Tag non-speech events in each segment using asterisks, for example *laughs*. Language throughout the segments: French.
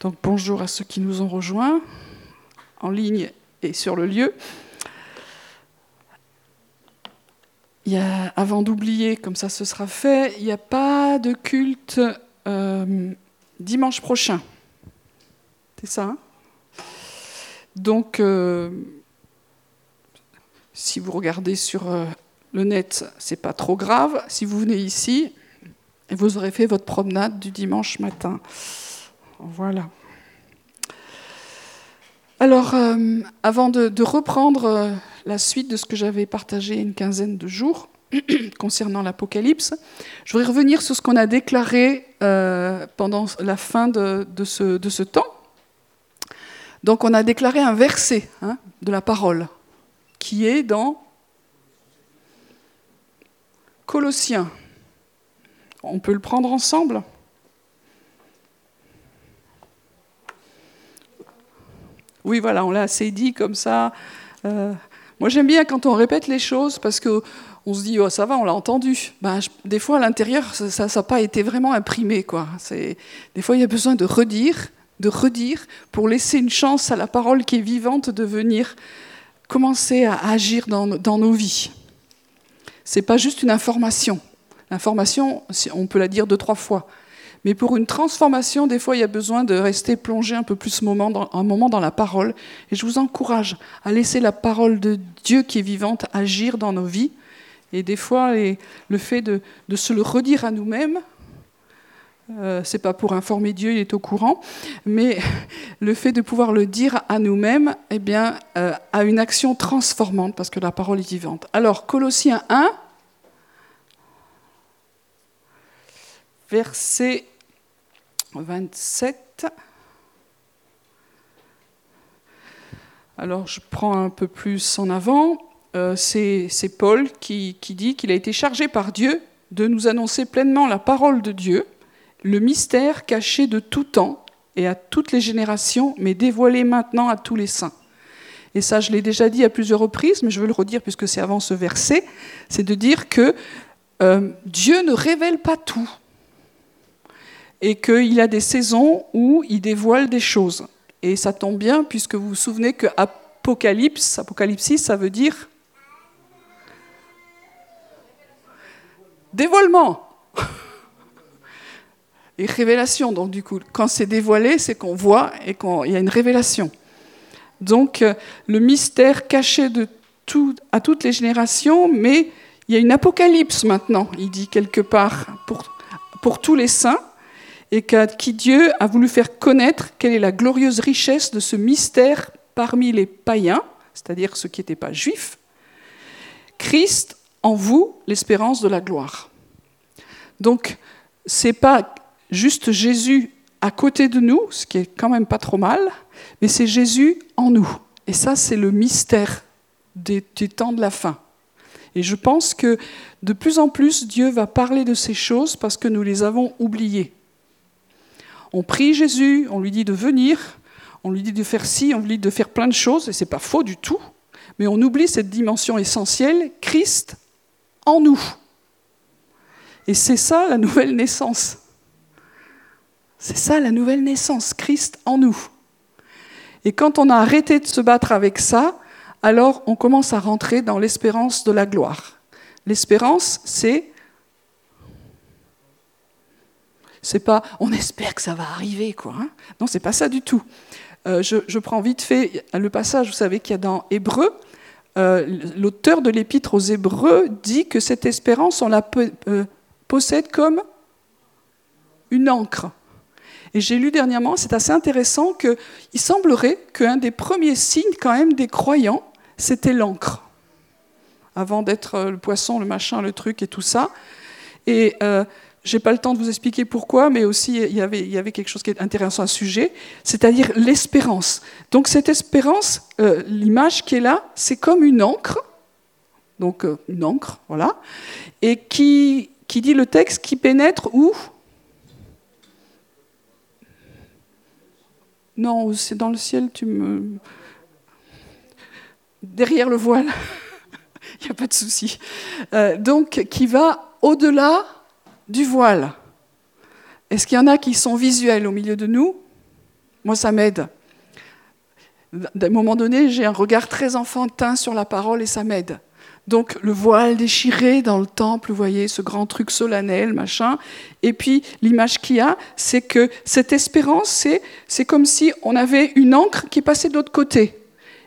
Donc bonjour à ceux qui nous ont rejoints en ligne et sur le lieu. Avant d'oublier, comme ça ce sera fait, il n'y a pas de culte euh, dimanche prochain. C'est ça hein? Donc, euh, si vous regardez sur euh, le net, c'est pas trop grave. Si vous venez ici, vous aurez fait votre promenade du dimanche matin. Voilà. Alors, euh, avant de, reprendre euh, la suite de ce que j'avais partagé une quinzaine de jours *clears throat* concernant l'Apocalypse, je voudrais revenir sur ce qu'on a déclaré euh, pendant la fin de, ce, de, ce, temps. Donc, on a déclaré un verset hein, de la parole qui est dans Colossiens. On peut le prendre ensemble Oui, voilà, on l'a assez dit comme ça. Euh, moi, j'aime bien quand on répète les choses parce que on se dit, oh, ça va, on l'a entendu. Ben, des fois, à l'intérieur, ça n'a pas été vraiment imprimé. Quoi. Des fois, il y a besoin de redire, de redire, pour laisser une chance à la parole qui est vivante de venir commencer à agir dans, dans nos vies. Ce n'est pas juste une information. L'information, on peut la dire deux, trois fois. Mais pour une transformation, des fois, il y a besoin de rester plongé un peu plus un moment dans la parole. Et je vous encourage à laisser la parole de Dieu qui est vivante agir dans nos vies. Et des fois, le fait de, se le redire à nous-mêmes, euh, c'est pas pour informer Dieu, il est au courant, mais *laughs* le fait de pouvoir le dire à nous-mêmes, eh bien, euh, a une action transformante parce que la parole est vivante. Alors, Colossiens 1, verset 27. Alors je prends un peu plus en avant. Euh, c'est Paul qui, dit qu'il a été chargé par Dieu de nous annoncer pleinement la parole de Dieu, le mystère caché de tout temps et à toutes les générations, mais dévoilé maintenant à tous les saints. Et ça, je l'ai déjà dit à plusieurs reprises, mais je veux le redire puisque c'est avant ce verset, c'est de dire que euh, Dieu ne révèle pas tout et qu'il a des saisons où il dévoile des choses. Et ça tombe bien, puisque vous vous souvenez que Apocalypse, Apocalypse, ça veut dire dévoilement. *laughs* Et révélation, donc du coup, quand c'est dévoilé, c'est qu'on voit et qu'il y a une révélation. Donc euh, le mystère caché à toutes les générations, mais il y a une apocalypse maintenant, il dit quelque part, pour tous les saints, et qui Dieu a voulu faire connaître quelle est la glorieuse richesse de ce mystère parmi les païens, c'est-à-dire ceux qui n'étaient pas juifs. Christ en vous, l'espérance de la gloire. Donc, c'est pas juste Jésus à côté de nous, ce qui est quand même pas trop mal, mais c'est Jésus en nous. Et ça, c'est le mystère des, des temps de la fin. Et je pense que de plus en plus, Dieu va parler de ces choses parce que nous les avons oubliées. On prie Jésus, on lui dit de venir, on lui dit de faire ci, on lui dit de faire plein de choses, et ce n'est pas faux du tout, mais on oublie cette dimension essentielle, Christ en nous. Et c'est ça la nouvelle naissance. C'est ça la nouvelle naissance, Christ en nous. Et quand on a arrêté de se battre avec ça, alors on commence à rentrer dans l'espérance de la gloire. L'espérance, c'est C'est pas on espère que ça va arriver, quoi. Hein. non, c'est pas ça du tout. Euh, je, prends vite fait le passage, vous savez qu'il y a dans Hébreu, euh, l'auteur de l'épître aux Hébreux dit que cette espérance, on la euh, possède comme une encre. Et j'ai lu dernièrement, c'est assez intéressant, qu'il semblerait qu'un des premiers signes quand même des croyants, c'était l'encre. Avant d'être le poisson, le machin, le truc et tout ça. Et je n'ai pas le temps de vous expliquer pourquoi, mais aussi il y avait, il y avait quelque chose qui est intéressant à ce sujet, c'est-à-dire l'espérance. Donc cette espérance, euh, l'image qui est là, c'est comme une encre, donc euh, une encre, voilà, et qui, qui dit le texte qui pénètre où? Non, c'est dans le ciel, tu me... Derrière le voile, *laughs* il n'y a pas de souci. Euh, donc, qui va au-delà du voile. Est-ce qu'il y en a qui sont visuels au milieu de nous? Moi, ça m'aide. D'un moment donné, j'ai un regard très enfantin sur la parole et ça m'aide. Donc le voile déchiré dans le temple, vous voyez, ce grand truc solennel, machin. Et puis l'image qu'il y a, c'est que cette espérance, c'est comme si on avait une encre qui passait de l'autre côté.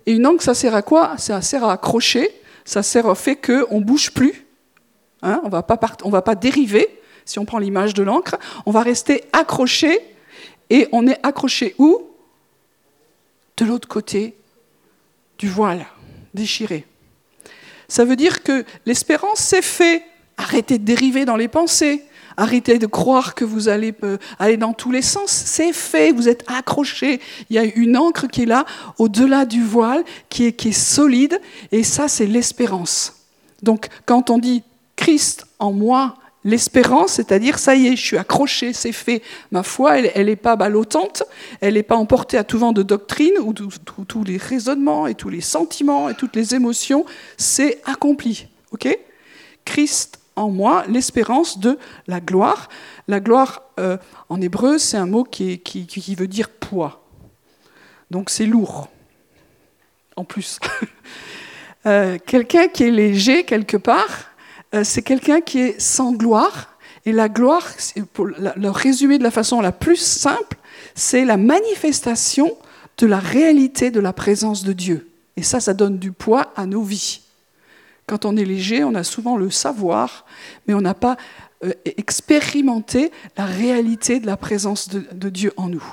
Et une encre, ça sert à quoi? Ça sert à accrocher, ça sert au fait qu'on ne bouge plus. Hein, on ne va pas dériver, si on prend l'image de l'encre. On va rester accroché. Et on est accroché où? De l'autre côté du voile déchiré. Ça veut dire que l'espérance, c'est fait. Arrêtez de dériver dans les pensées. Arrêtez de croire que vous allez euh, aller dans tous les sens. C'est fait, vous êtes accrochés. Il y a une encre qui est là, au-delà du voile, qui est, qui est solide. Et ça, c'est l'espérance. Donc, quand on dit Christ en moi, L'espérance, c'est-à-dire, ça y est, je suis accroché, c'est fait. Ma foi, elle n'est pas ballottante, elle n'est pas emportée à tout vent de doctrine, où tous les raisonnements et tous les sentiments et toutes les émotions, c'est accompli. ok? Christ en moi, l'espérance de la gloire. La gloire, euh, en hébreu, c'est un mot qui, veut dire poids. Donc c'est lourd, en plus. *laughs* Euh, quelqu'un qui est léger quelque part, c'est quelqu'un qui est sans gloire. Et la gloire, pour le résumer de la façon la plus simple, c'est la manifestation de la réalité de la présence de Dieu. Et ça, ça donne du poids à nos vies. Quand on est léger, on a souvent le savoir, mais on n'a pas euh, expérimenté la réalité de la présence de Dieu en nous.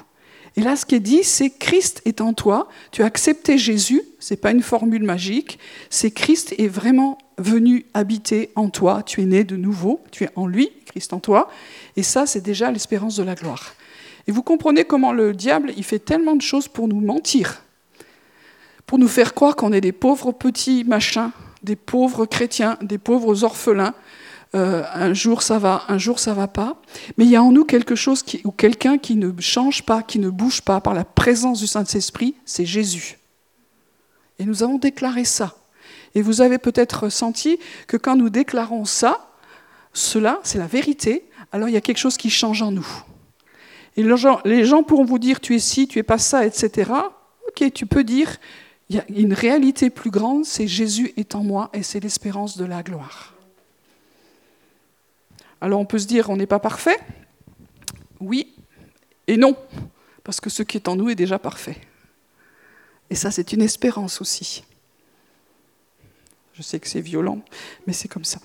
Et là, ce qui est dit, c'est Christ est en toi. Tu as accepté Jésus. C'est pas une formule magique. C'est Christ est vraiment venu habiter en toi. Tu es né de nouveau. Tu es en lui, Christ en toi. Et ça, c'est déjà l'espérance de la gloire. Et vous comprenez comment le diable, il fait tellement de choses pour nous mentir, pour nous faire croire qu'on est des pauvres petits machins, des pauvres chrétiens, des pauvres orphelins, euh, un jour ça va, un jour ça va pas. Mais il y a en nous quelque chose ou quelqu'un qui ne change pas, qui ne bouge pas par la présence du Saint-Esprit, c'est Jésus. Et nous avons déclaré ça. Et vous avez peut-être senti que quand nous déclarons ça, cela, c'est la vérité, alors il y a quelque chose qui change en nous. Et les gens pourront vous dire tu es ci, tu es pas ça, etc. Ok, tu peux dire il y a une réalité plus grande, c'est Jésus est en moi et c'est l'espérance de la gloire. Alors on peut se dire, on n'est pas parfait Oui et non, parce que ce qui est en nous est déjà parfait. Et ça, c'est une espérance aussi. Je sais que c'est violent, mais c'est comme ça.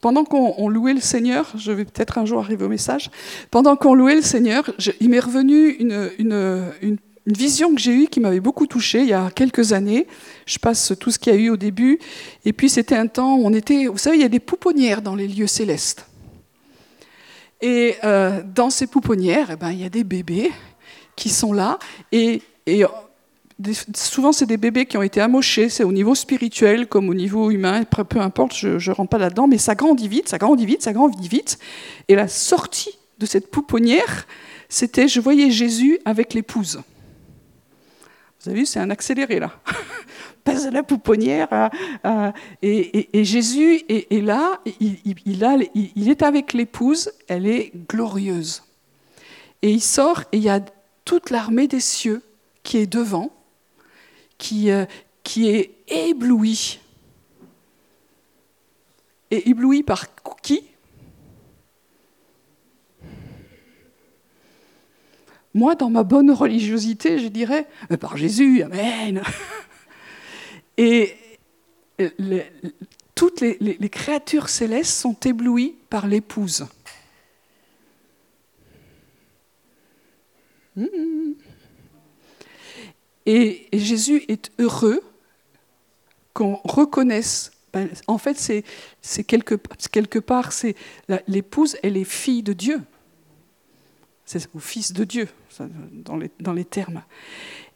Pendant qu'on louait le Seigneur, je vais peut-être un jour arriver au message, pendant qu'on louait le Seigneur, il m'est revenu une, vision que j'ai eue qui m'avait beaucoup touchée il y a quelques années. Je passe tout ce qu'il y a eu au début. Et puis c'était un temps où on était, vous savez, il y a des pouponnières dans les lieux célestes. Et euh, dans ces pouponnières, eh ben, il y a des bébés qui sont là. Et, et souvent, c'est des bébés qui ont été amochés. C'est au niveau spirituel comme au niveau humain, peu importe, je ne rentre pas là-dedans. Mais ça grandit vite, ça grandit vite, ça grandit vite. Et la sortie de cette pouponnière, c'était, je voyais Jésus avec l'épouse. Vous avez vu, c'est un accéléré là. *laughs* Passe à la pouponnière. Et, Jésus est, là, il, il, est avec l'épouse, elle est glorieuse. Et il sort et il y a toute l'armée des cieux qui est devant, qui, euh, qui est éblouie. Et éblouie par qui? Moi, dans ma bonne religiosité, je dirais par Jésus, Amen. *laughs* Et toutes les, créatures célestes sont éblouies par l'épouse. Hmm. Et, Jésus est heureux qu'on reconnaisse. Ben, en fait, c'est quelque, quelque part, c'est l'épouse, elle est fille de Dieu. C'est au Fils de Dieu dans les, termes.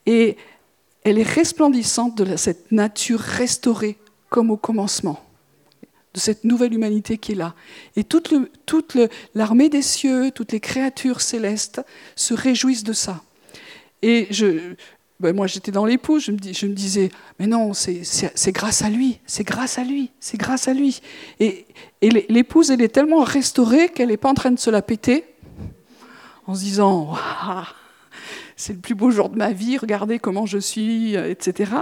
Et elle est resplendissante de cette nature restaurée comme au commencement, de cette nouvelle humanité qui est là. Et toute, l'armée des cieux, toutes les créatures célestes se réjouissent de ça. Et ben moi j'étais dans l'épouse, je, me, je me disais, mais non, c'est grâce à lui, c'est grâce à lui, c'est grâce à lui. Et, et l'épouse, elle est tellement restaurée qu'elle n'est pas en train de se la péter en se disant c'est le plus beau jour de ma vie, regardez comment je suis, euh, etc.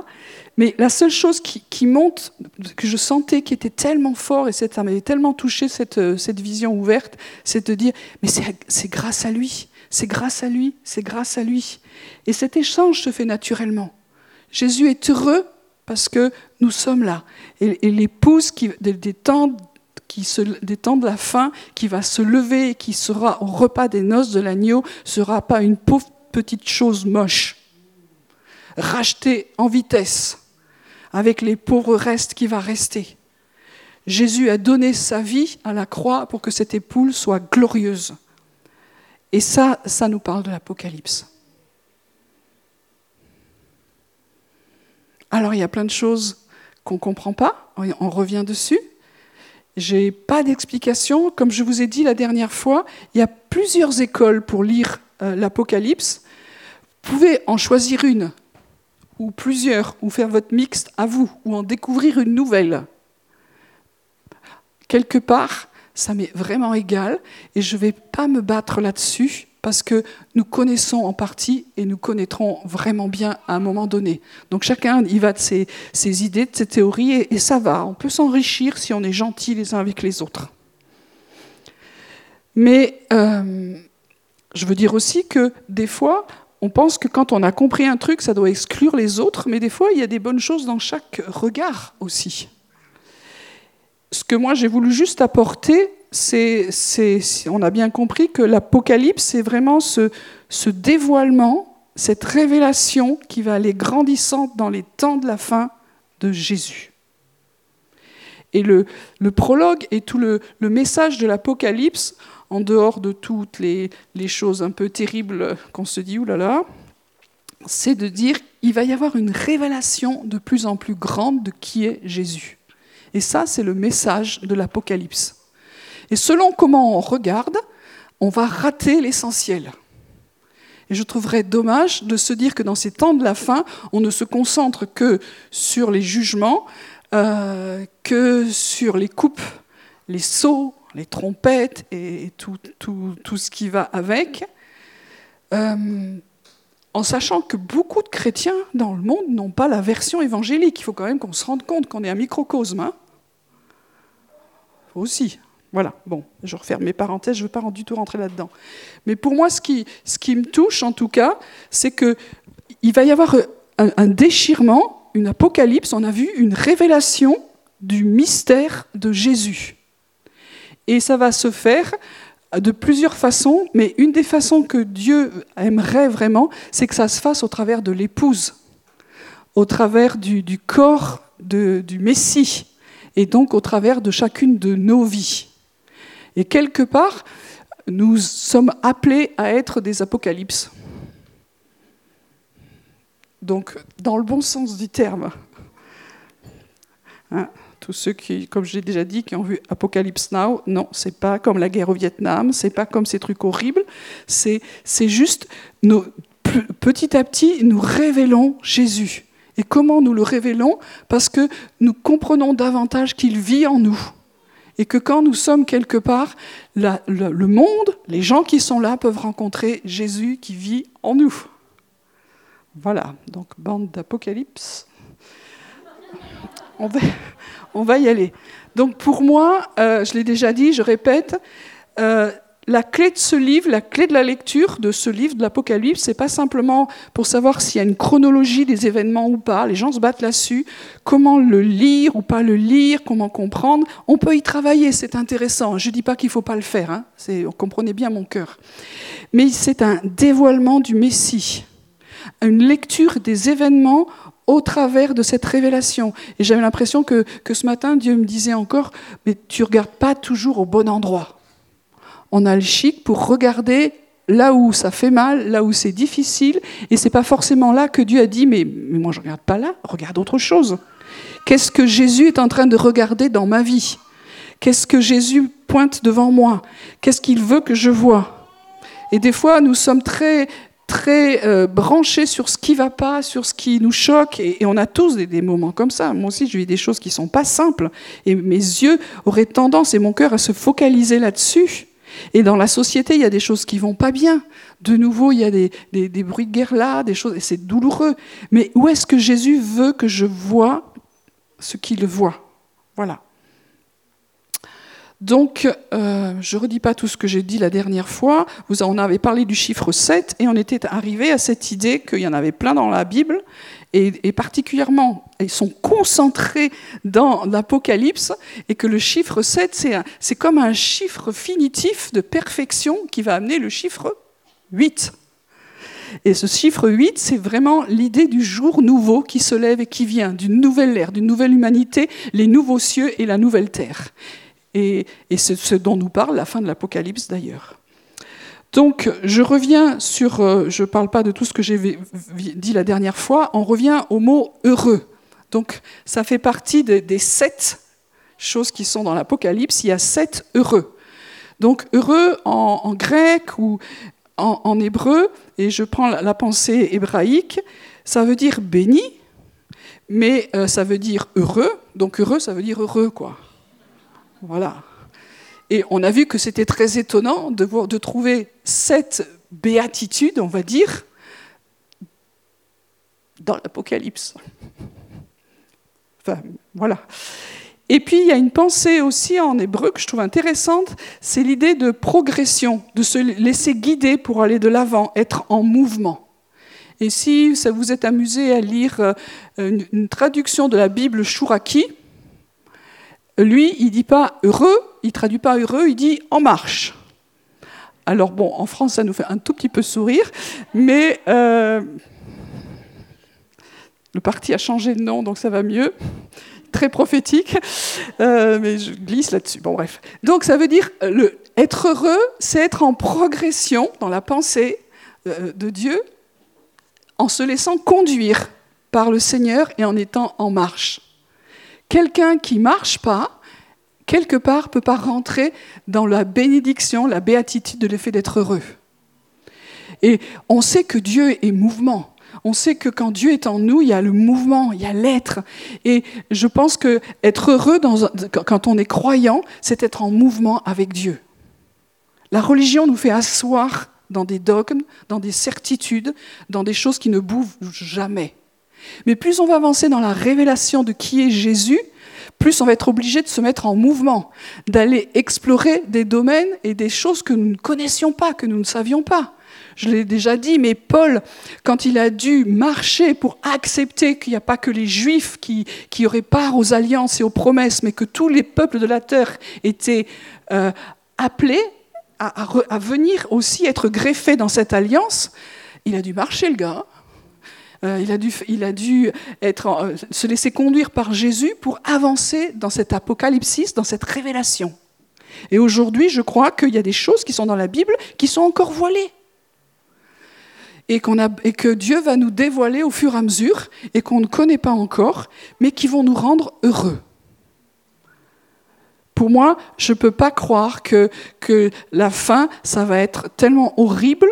Mais la seule chose qui, monte, que je sentais qui était tellement fort, et ça m'avait tellement touché cette, euh, cette vision ouverte, c'est de dire, mais c'est grâce à lui, c'est grâce à lui, c'est grâce à lui. Et cet échange se fait naturellement. Jésus est heureux parce que nous sommes là. Et, l'épouse qui, des, temps, qui se, des temps de la fin, qui va se lever et qui sera au repas des noces de l'agneau, sera pas une pauvre petite chose moche, rachetée en vitesse, avec les pauvres restes qui va rester. Jésus a donné sa vie à la croix pour que cette époule soit glorieuse. Et ça, ça nous parle de l'Apocalypse. Alors il y a plein de choses qu'on ne comprend pas, on revient dessus. J'ai pas d'explication. Comme je vous ai dit la dernière fois, il y a plusieurs écoles pour lire euh, l'Apocalypse. Vous pouvez en choisir une, ou plusieurs, ou faire votre mixte à vous, ou en découvrir une nouvelle. Quelque part, ça m'est vraiment égal, et je ne vais pas me battre là-dessus, parce que nous connaissons en partie et nous connaîtrons vraiment bien à un moment donné. Donc chacun y va de ses, idées, de ses théories, et, ça va. On peut s'enrichir si on est gentil les uns avec les autres. Mais euh, je veux dire aussi que des fois, on pense que quand on a compris un truc, ça doit exclure les autres, mais des fois, il y a des bonnes choses dans chaque regard aussi. Ce que moi, j'ai voulu juste apporter, c'est, on a bien compris que l'Apocalypse, c'est vraiment ce, dévoilement, cette révélation qui va aller grandissant dans les temps de la fin de Jésus. Et le, prologue et tout le, message de l'Apocalypse, en dehors de toutes les, choses un peu terribles qu'on se dit, oulala, c'est de dire il va y avoir une révélation de plus en plus grande de qui est Jésus. Et ça, c'est le message de l'Apocalypse. Et selon comment on regarde, on va rater l'essentiel. Et je trouverais dommage de se dire que dans ces temps de la fin, on ne se concentre que sur les jugements, euh, que sur les coupes, les sauts, les trompettes et tout, ce qui va avec, euh, en sachant que beaucoup de chrétiens dans le monde n'ont pas la version évangélique. Il faut quand même qu'on se rende compte qu'on est un microcosme. Hein aussi. Voilà, bon, je referme mes parenthèses, je ne veux pas du tout rentrer là-dedans. Mais pour moi, ce qui, me touche, en tout cas, c'est qu'il va y avoir un, déchirement, une apocalypse, on a vu une révélation du mystère de Jésus. Et ça va se faire de plusieurs façons, mais une des façons que Dieu aimerait vraiment, c'est que ça se fasse au travers de l'épouse, au travers du, corps du Messie, et donc au travers de chacune de nos vies. Et quelque part, nous sommes appelés à être des apocalypses. Donc, dans le bon sens du terme. Hein, tous ceux qui, comme j'ai déjà dit, qui ont vu Apocalypse Now, non, c'est pas comme la guerre au Vietnam, c'est pas comme ces trucs horribles, c'est juste petit à petit, nous révélons Jésus. Et comment nous le révélons? Parce que nous comprenons davantage qu'il vit en nous et que quand nous sommes quelque part, le, monde, les gens qui sont là peuvent rencontrer Jésus qui vit en nous. Voilà, donc bande d'Apocalypse. On va, y aller. Donc pour moi, euh, je l'ai déjà dit, je répète, euh, la clé de ce livre, la clé de la lecture de ce livre de l'Apocalypse, c'est pas simplement pour savoir s'il y a une chronologie des événements ou pas. Les gens se battent là-dessus. Comment le lire ou pas le lire, comment comprendre. On peut y travailler, c'est intéressant. Je dis pas qu'il faut pas le faire. Hein. Vous comprenez bien mon cœur. Mais c'est un dévoilement du Messie, une lecture des événements au travers de cette révélation. Et j'avais l'impression que, que ce matin, Dieu me disait encore, mais tu regardes pas toujours au bon endroit on a le chic pour regarder là où ça fait mal, là où c'est difficile, et c'est pas forcément là que Dieu a dit mais, moi je regarde pas là, regarde autre chose. Qu'est-ce que Jésus est en train de regarder dans ma vie? Qu'est-ce que Jésus pointe devant moi? Qu'est-ce qu'il veut que je vois? Et des fois, nous sommes très très euh, branchés sur ce qui va pas, sur ce qui nous choque, et, on a tous des, des, moments comme ça. Moi aussi, je vis des choses qui sont pas simples, et mes yeux auraient tendance et mon cœur à se focaliser là-dessus. Et dans la société, il y a des choses qui vont pas bien. De nouveau, il y a des, des bruits de guerre là, des choses, et c'est douloureux. Mais où est-ce que Jésus veut que je vois ce qu'il voit? Voilà. Donc, euh, je ne redis pas tout ce que j'ai dit la dernière fois. Vous en avez parlé du chiffre 7 et on était arrivé à cette idée qu'il y en avait plein dans la Bible et, particulièrement, ils sont concentrés dans l'Apocalypse et que le chiffre 7, c'est comme un chiffre finitif de perfection qui va amener le chiffre 8. Et ce chiffre 8, c'est vraiment l'idée du jour nouveau qui se lève et qui vient, d'une nouvelle ère, d'une nouvelle humanité, les nouveaux cieux et la nouvelle terre et, c'est ce dont nous parle la fin de l'Apocalypse d'ailleurs. Donc je reviens sur, euh, je ne parle pas de tout ce que j'ai dit la dernière fois, on revient au mot heureux. Donc ça fait partie des sept choses qui sont dans l'Apocalypse, il y a sept heureux. Donc heureux en, grec ou en, hébreu, et je prends la, pensée hébraïque, ça veut dire béni, mais euh, ça veut dire heureux, donc heureux ça veut dire heureux quoi. Voilà. Et on a vu que c'était très étonnant de, voir, de trouver cette béatitude, on va dire, dans l'Apocalypse. Enfin, voilà. Et puis, il y a une pensée aussi en hébreu que je trouve intéressante, c'est l'idée de progression, de se laisser guider pour aller de l'avant, être en mouvement. Et si ça vous est amusé à lire euh, une, traduction de la Bible Shuraki, lui, il dit pas heureux, il traduit pas heureux, il dit en marche. Alors bon, en France, ça nous fait un tout petit peu sourire, mais euh, le parti a changé de nom, donc ça va mieux. Très prophétique, euh, mais je glisse là-dessus. Bon, bref. Donc ça veut dire le, être heureux, c'est être en progression dans la pensée euh, de Dieu, en se laissant conduire par le Seigneur et en étant en marche. Quelqu'un qui marche pas, quelque part, peut pas rentrer dans la bénédiction, la béatitude de l'effet d'être heureux. Et on sait que Dieu est mouvement. On sait que quand Dieu est en nous, il y a le mouvement, il y a l'être. Et je pense que être heureux quand on est croyant, c'est être en mouvement avec Dieu. La religion nous fait asseoir dans des dogmes, dans des certitudes, dans des choses qui ne bougent jamais. Mais plus on va avancer dans la révélation de qui est Jésus, plus on va être obligé de se mettre en mouvement, d'aller explorer des domaines et des choses que nous ne connaissions pas, que nous ne savions pas. Je l'ai déjà dit, mais Paul, quand il a dû marcher pour accepter qu'il n'y a pas que les Juifs qui, qui, auraient part aux alliances et aux promesses, mais que tous les peuples de la terre étaient euh, appelés à, à, venir aussi être greffés dans cette alliance, il a dû marcher, le gars. Euh, il, a dû, il a dû être, euh, se laisser conduire par Jésus pour avancer dans cet apocalypse, dans cette révélation. Et aujourd'hui, je crois qu'il y a des choses qui sont dans la Bible qui sont encore voilées. Et, a, et, que Dieu va nous dévoiler au fur et à mesure et qu'on ne connaît pas encore, mais qui vont nous rendre heureux. Pour moi, je ne peux pas croire que, que la fin, ça va être tellement horrible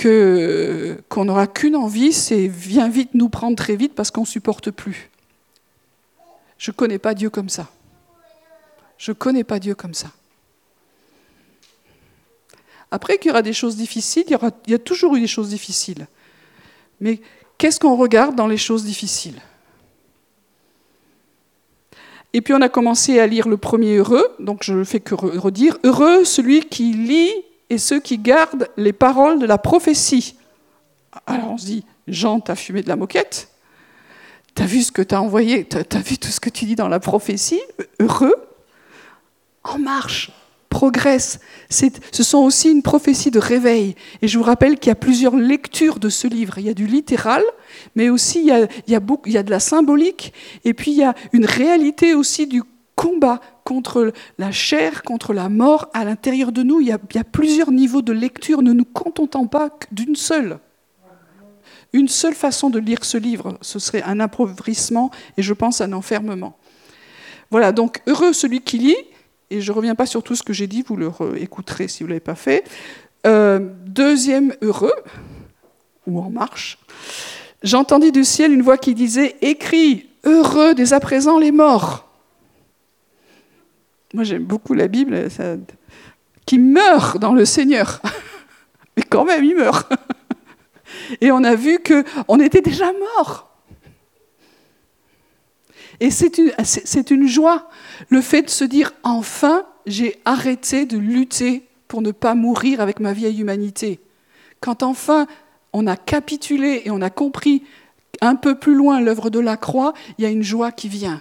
qu'on n'aura qu'une envie, c'est viens vite nous prendre très vite parce qu'on ne supporte plus. Je ne connais pas Dieu comme ça. Je ne connais pas Dieu comme ça. Après qu'il y aura des choses difficiles, il y, il y a toujours eu des choses difficiles. Mais qu'est-ce qu'on regarde dans les choses difficiles? Et puis on a commencé à lire le premier heureux, donc je ne fais que redire, heureux celui qui lit et ceux qui gardent les paroles de la prophétie. Alors on se dit, Jean, t'as fumé de la moquette T'as vu ce que t'as envoyé T'as vu tout ce que tu dis dans la prophétie Heureux En marche progresse. Ce sont aussi une prophétie de réveil. Et je vous rappelle qu'il y a plusieurs lectures de ce livre. Il y a du littéral, mais aussi il y a, de la symbolique, et puis il y a une réalité aussi du combat contre la chair, contre la mort à l'intérieur de nous. Il y, a, plusieurs niveaux de lecture. Ne nous contentons pas d'une seule. Une seule façon de lire ce livre, ce serait un appauvrissement et je pense un enfermement. Voilà, donc heureux celui qui lit, et je ne reviens pas sur tout ce que j'ai dit, vous le écouterez si vous ne l'avez pas fait. Euh, deuxième heureux, ou en marche, j'entendis du ciel une voix qui disait Écris, heureux dès à présent les morts moi, j'aime beaucoup la Bible. qui meurt dans le Seigneur. *laughs* Mais quand même, il meurt. *laughs* Et on a vu qu'on était déjà mort. Et c'est une, une, joie, le fait de se dire, enfin, j'ai arrêté de lutter pour ne pas mourir avec ma vieille humanité. Quand enfin on a capitulé et on a compris un peu plus loin l'œuvre de la croix, il y a une joie qui vient.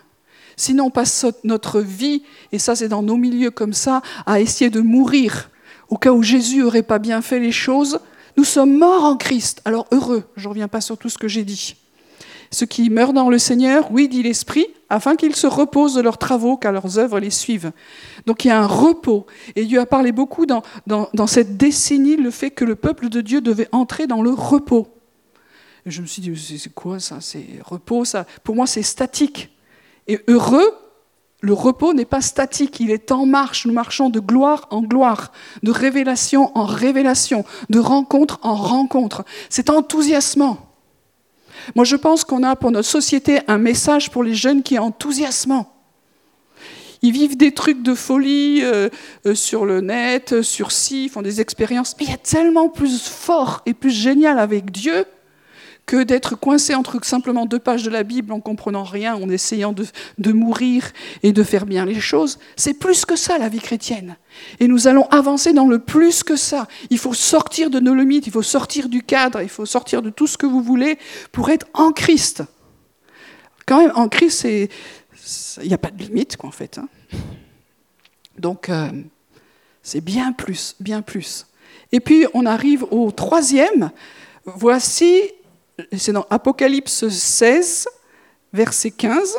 Sinon, on passe notre vie, et ça c'est dans nos milieux comme ça, à essayer de mourir. Au cas où Jésus n'aurait pas bien fait les choses, nous sommes morts en Christ. Alors heureux, je ne reviens pas sur tout ce que j'ai dit. Ceux qui meurent dans le Seigneur, oui, dit l'Esprit, afin qu'ils se reposent de leurs travaux, car leurs œuvres les suivent. Donc il y a un repos. Et Dieu a parlé beaucoup dans, cette décennie, le fait que le peuple de Dieu devait entrer dans le repos. Et je me suis dit, c'est quoi ça? C'est repos, ça? Pour moi, c'est statique. Et heureux, le repos n'est pas statique, il est en marche. Nous marchons de gloire en gloire, de révélation en révélation, de rencontre en rencontre. C'est enthousiasmant. Moi, je pense qu'on a pour notre société un message pour les jeunes qui est enthousiasmant. Ils vivent des trucs de folie euh, euh, sur le net, euh, sur ci, ils font des expériences. Mais il y a tellement plus fort et plus génial avec Dieu que d'être coincé entre simplement deux pages de la Bible en comprenant rien, en essayant de, mourir et de faire bien les choses. C'est plus que ça la vie chrétienne. Et nous allons avancer dans le plus que ça. Il faut sortir de nos limites, il faut sortir du cadre, il faut sortir de tout ce que vous voulez pour être en Christ. Quand même, en Christ, il n'y a pas de limite, quoi, en fait. Hein. Donc, euh, c'est bien plus, bien plus. Et puis, on arrive au troisième. Voici c'est dans Apocalypse 16, verset 15.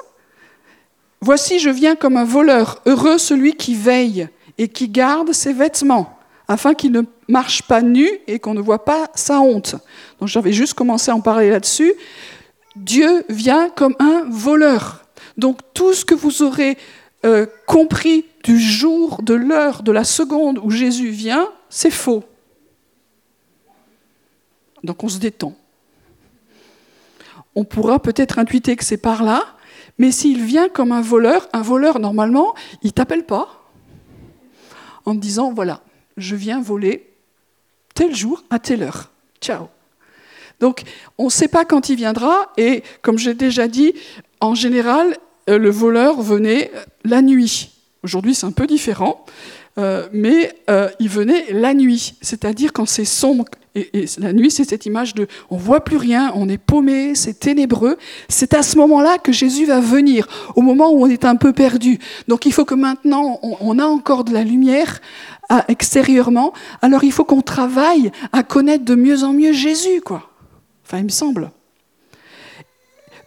Voici, je viens comme un voleur, heureux celui qui veille et qui garde ses vêtements, afin qu'il ne marche pas nu et qu'on ne voit pas sa honte. Donc j'avais juste commencé à en parler là-dessus. Dieu vient comme un voleur. Donc tout ce que vous aurez euh, compris du jour, de l'heure, de la seconde où Jésus vient, c'est faux. Donc on se détend on pourra peut-être intuiter que c'est par là, mais s'il vient comme un voleur, un voleur, normalement, il t'appelle pas en te disant, voilà, je viens voler tel jour à telle heure. Ciao. Donc, on ne sait pas quand il viendra, et comme j'ai déjà dit, en général, euh, le voleur venait la nuit. Aujourd'hui, c'est un peu différent, euh, mais euh, il venait la nuit, c'est-à-dire quand c'est sombre, et, la nuit, c'est cette image de on voit plus rien, on est paumé, c'est ténébreux. C'est à ce moment-là que Jésus va venir, au moment où on est un peu perdu. Donc il faut que maintenant, on, a encore de la lumière extérieurement. Alors il faut qu'on travaille à connaître de mieux en mieux Jésus, quoi. Enfin, il me semble.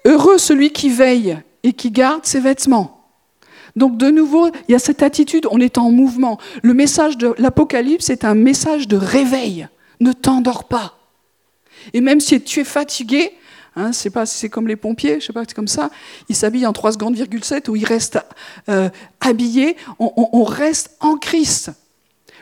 Heureux celui qui veille et qui garde ses vêtements. Donc de nouveau, il y a cette attitude, on est en mouvement. Le message de l'Apocalypse est un message de réveil ne t'endors pas. Et même si tu es fatigué, hein, c'est pas c'est comme les pompiers, je sais pas, c'est comme ça, ils s'habillent en 3 secondes, 7, où ils restent euh, habillés, on, reste en Christ.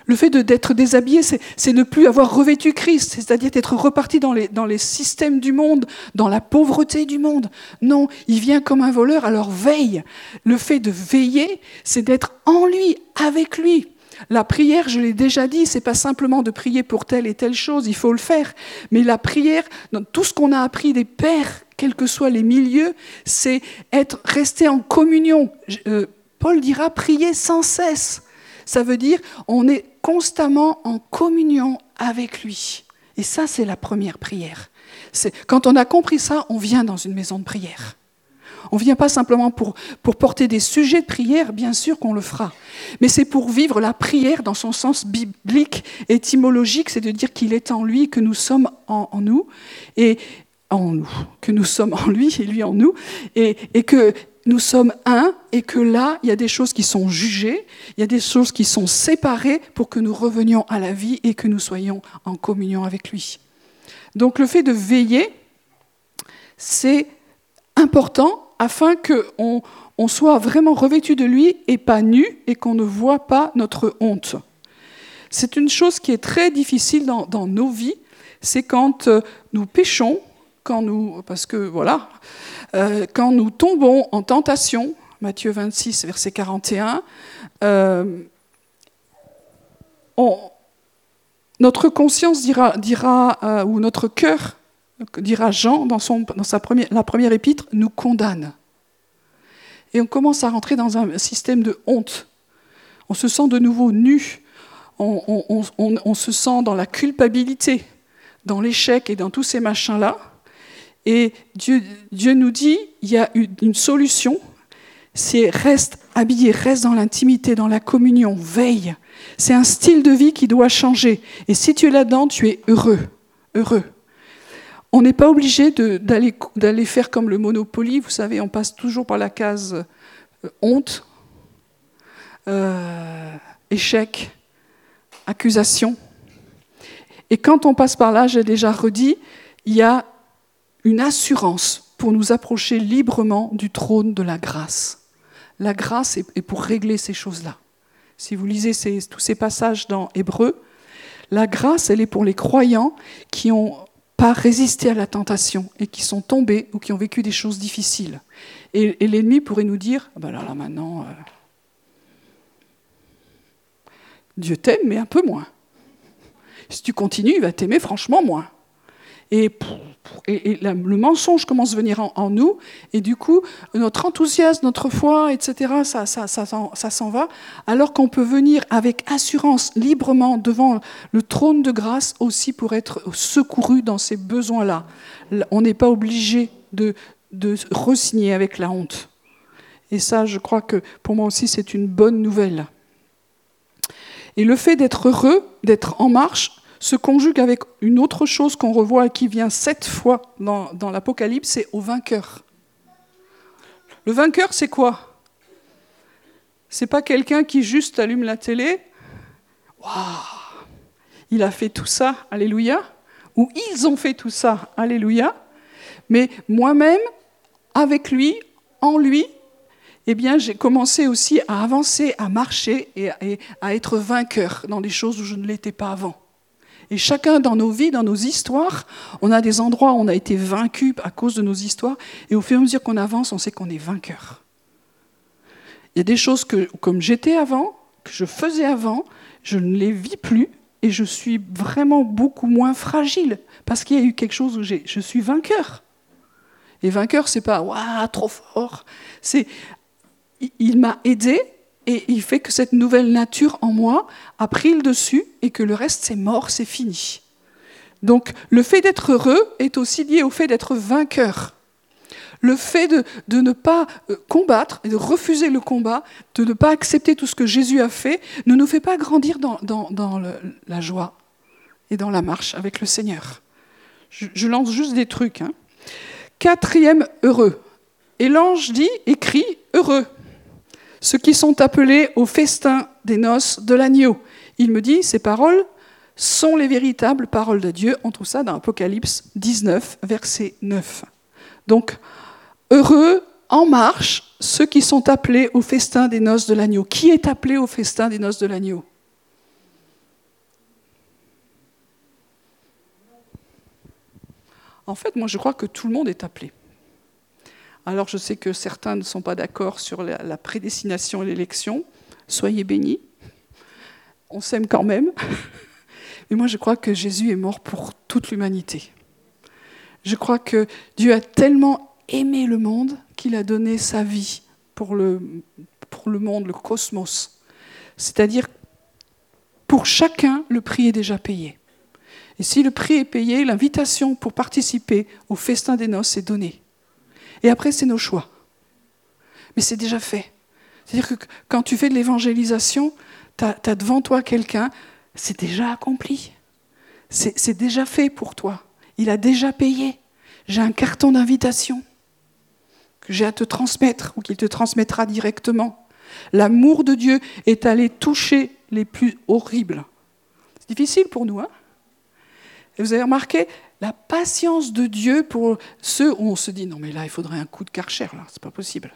Le fait d'être déshabillé, c'est ne plus avoir revêtu Christ, c'est-à-dire d'être reparti dans les, dans les systèmes du monde, dans la pauvreté du monde. Non, il vient comme un voleur, alors veille. Le fait de veiller, c'est d'être en lui, avec lui. La prière, je l'ai déjà dit, c'est pas simplement de prier pour telle et telle chose, il faut le faire. Mais la prière, dans tout ce qu'on a appris des pères, quels que soient les milieux, c'est être resté en communion. Euh, Paul dira prier sans cesse. Ça veut dire on est constamment en communion avec lui. Et ça, c'est la première prière. Quand on a compris ça, on vient dans une maison de prière. On ne vient pas simplement pour, porter des sujets de prière, bien sûr qu'on le fera, mais c'est pour vivre la prière dans son sens biblique, étymologique, c'est de dire qu'il est en lui, que nous sommes en, nous, et en nous, que nous sommes en lui et lui en nous, et que nous sommes un et que là, il y a des choses qui sont jugées, il y a des choses qui sont séparées pour que nous revenions à la vie et que nous soyons en communion avec lui. Donc le fait de veiller, c'est important afin qu'on on soit vraiment revêtu de lui et pas nu et qu'on ne voit pas notre honte. C'est une chose qui est très difficile dans, nos vies, c'est quand euh, nous péchons, quand nous, parce que voilà, euh, quand nous tombons en tentation, Matthieu 26, verset 41, euh, notre conscience dira, dira euh, ou notre cœur dira Jean dans, son, dans sa première, la première épître, nous condamne. Et on commence à rentrer dans un système de honte. On se sent de nouveau nu. On, se sent dans la culpabilité, dans l'échec et dans tous ces machins-là. Et Dieu, Dieu nous dit, il y a une solution, c'est reste habillé, reste dans l'intimité, dans la communion, veille. C'est un style de vie qui doit changer. Et si tu es là-dedans, tu es heureux, heureux. On n'est pas obligé d'aller faire comme le Monopoly. Vous savez, on passe toujours par la case euh, honte, euh, échec, accusation. Et quand on passe par là, j'ai déjà redit, il y a une assurance pour nous approcher librement du trône de la grâce. La grâce est pour régler ces choses-là. Si vous lisez tous ces passages dans Hébreu, la grâce, elle est pour les croyants qui ont pas résister à la tentation et qui sont tombés ou qui ont vécu des choses difficiles. Et, l'ennemi pourrait nous dire, ah ben là, là maintenant, euh, Dieu t'aime, mais un peu moins. Si tu continues, il va t'aimer franchement moins. Et, le mensonge commence à venir en, nous, et du coup, notre enthousiasme, notre foi, etc., ça, ça, ça s'en va, alors qu'on peut venir avec assurance, librement, devant le trône de grâce aussi pour être secouru dans ces besoins-là. On n'est pas obligé de, de re-signer avec la honte. Et ça, je crois que pour moi aussi, c'est une bonne nouvelle. Et le fait d'être heureux, d'être en marche, se conjugue avec une autre chose qu'on revoit et qui vient sept fois dans, l'Apocalypse, c'est au vainqueur. Le vainqueur, c'est quoi? C'est pas quelqu'un qui juste allume la télé. Waouh Il a fait tout ça, alléluia. Ou ils ont fait tout ça, alléluia. Mais moi-même, avec lui, en lui, eh bien, j'ai commencé aussi à avancer, à marcher et à être vainqueur dans des choses où je ne l'étais pas avant. Et chacun dans nos vies, dans nos histoires, on a des endroits où on a été vaincu à cause de nos histoires, et au fur et à mesure qu'on avance, on sait qu'on est vainqueur. Il y a des choses que, comme j'étais avant, que je faisais avant, je ne les vis plus, et je suis vraiment beaucoup moins fragile, parce qu'il y a eu quelque chose où je suis vainqueur. Et vainqueur, c'est pas waouh, trop fort. C'est il m'a aidé et il fait que cette nouvelle nature en moi a pris le dessus et que le reste c'est mort, c'est fini. Donc le fait d'être heureux est aussi lié au fait d'être vainqueur. Le fait de, ne pas euh, combattre de refuser le combat, de ne pas accepter tout ce que Jésus a fait, ne nous fait pas grandir dans, la joie et dans la marche avec le Seigneur. Je, lance juste des trucs. Hein. Quatrième heureux. Et l'ange dit, écrit, heureux ceux qui sont appelés au festin des noces de l'agneau. Il me dit, ces paroles sont les véritables paroles de Dieu. On trouve ça dans Apocalypse 19, verset 9. Donc, heureux, en marche, ceux qui sont appelés au festin des noces de l'agneau. Qui est appelé au festin des noces de l'agneau? En fait, moi, je crois que tout le monde est appelé. Alors je sais que certains ne sont pas d'accord sur la, prédestination et l'élection. Soyez bénis. On s'aime quand même. *laughs* Mais moi je crois que Jésus est mort pour toute l'humanité. Je crois que Dieu a tellement aimé le monde qu'il a donné sa vie pour le, pour le monde, le cosmos. C'est-à-dire, pour chacun, le prix est déjà payé. Et si le prix est payé, l'invitation pour participer au festin des noces est donnée. Et après, c'est nos choix. Mais c'est déjà fait. C'est-à-dire que quand tu fais de l'évangélisation, tu as, devant toi quelqu'un, c'est déjà accompli. C'est déjà fait pour toi. Il a déjà payé. J'ai un carton d'invitation que j'ai à te transmettre ou qu'il te transmettra directement. L'amour de Dieu est allé toucher les plus horribles. C'est difficile pour nous. Hein vous avez remarqué, la patience de Dieu pour ceux où on se dit non mais là il faudrait un coup de karcher, là, c'est pas possible.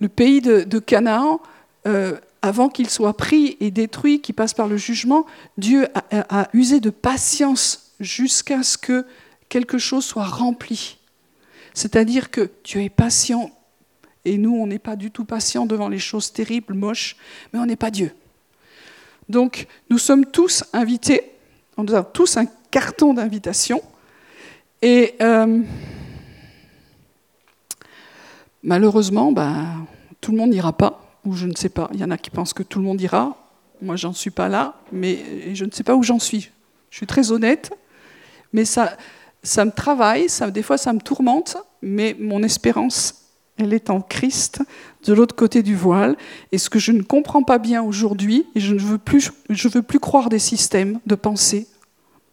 Le pays de, Canaan, euh, avant qu'il soit pris et détruit, qu'il passe par le jugement, Dieu a, a usé de patience jusqu'à ce que quelque chose soit rempli. C'est-à-dire que Dieu est patient et nous, on n'est pas du tout patient devant les choses terribles, moches, mais on n'est pas Dieu. Donc, nous sommes tous invités, on a tous un carton d'invitation. Et euh, malheureusement, ben, tout le monde n'ira pas, ou je ne sais pas. Il y en a qui pensent que tout le monde ira. Moi, j'en suis pas là, mais je ne sais pas où j'en suis. Je suis très honnête, mais ça, ça me travaille, des fois ça me tourmente, mais mon espérance, elle est en Christ, de l'autre côté du voile. Et ce que je ne comprends pas bien aujourd'hui, et je ne veux plus, croire des systèmes de pensée,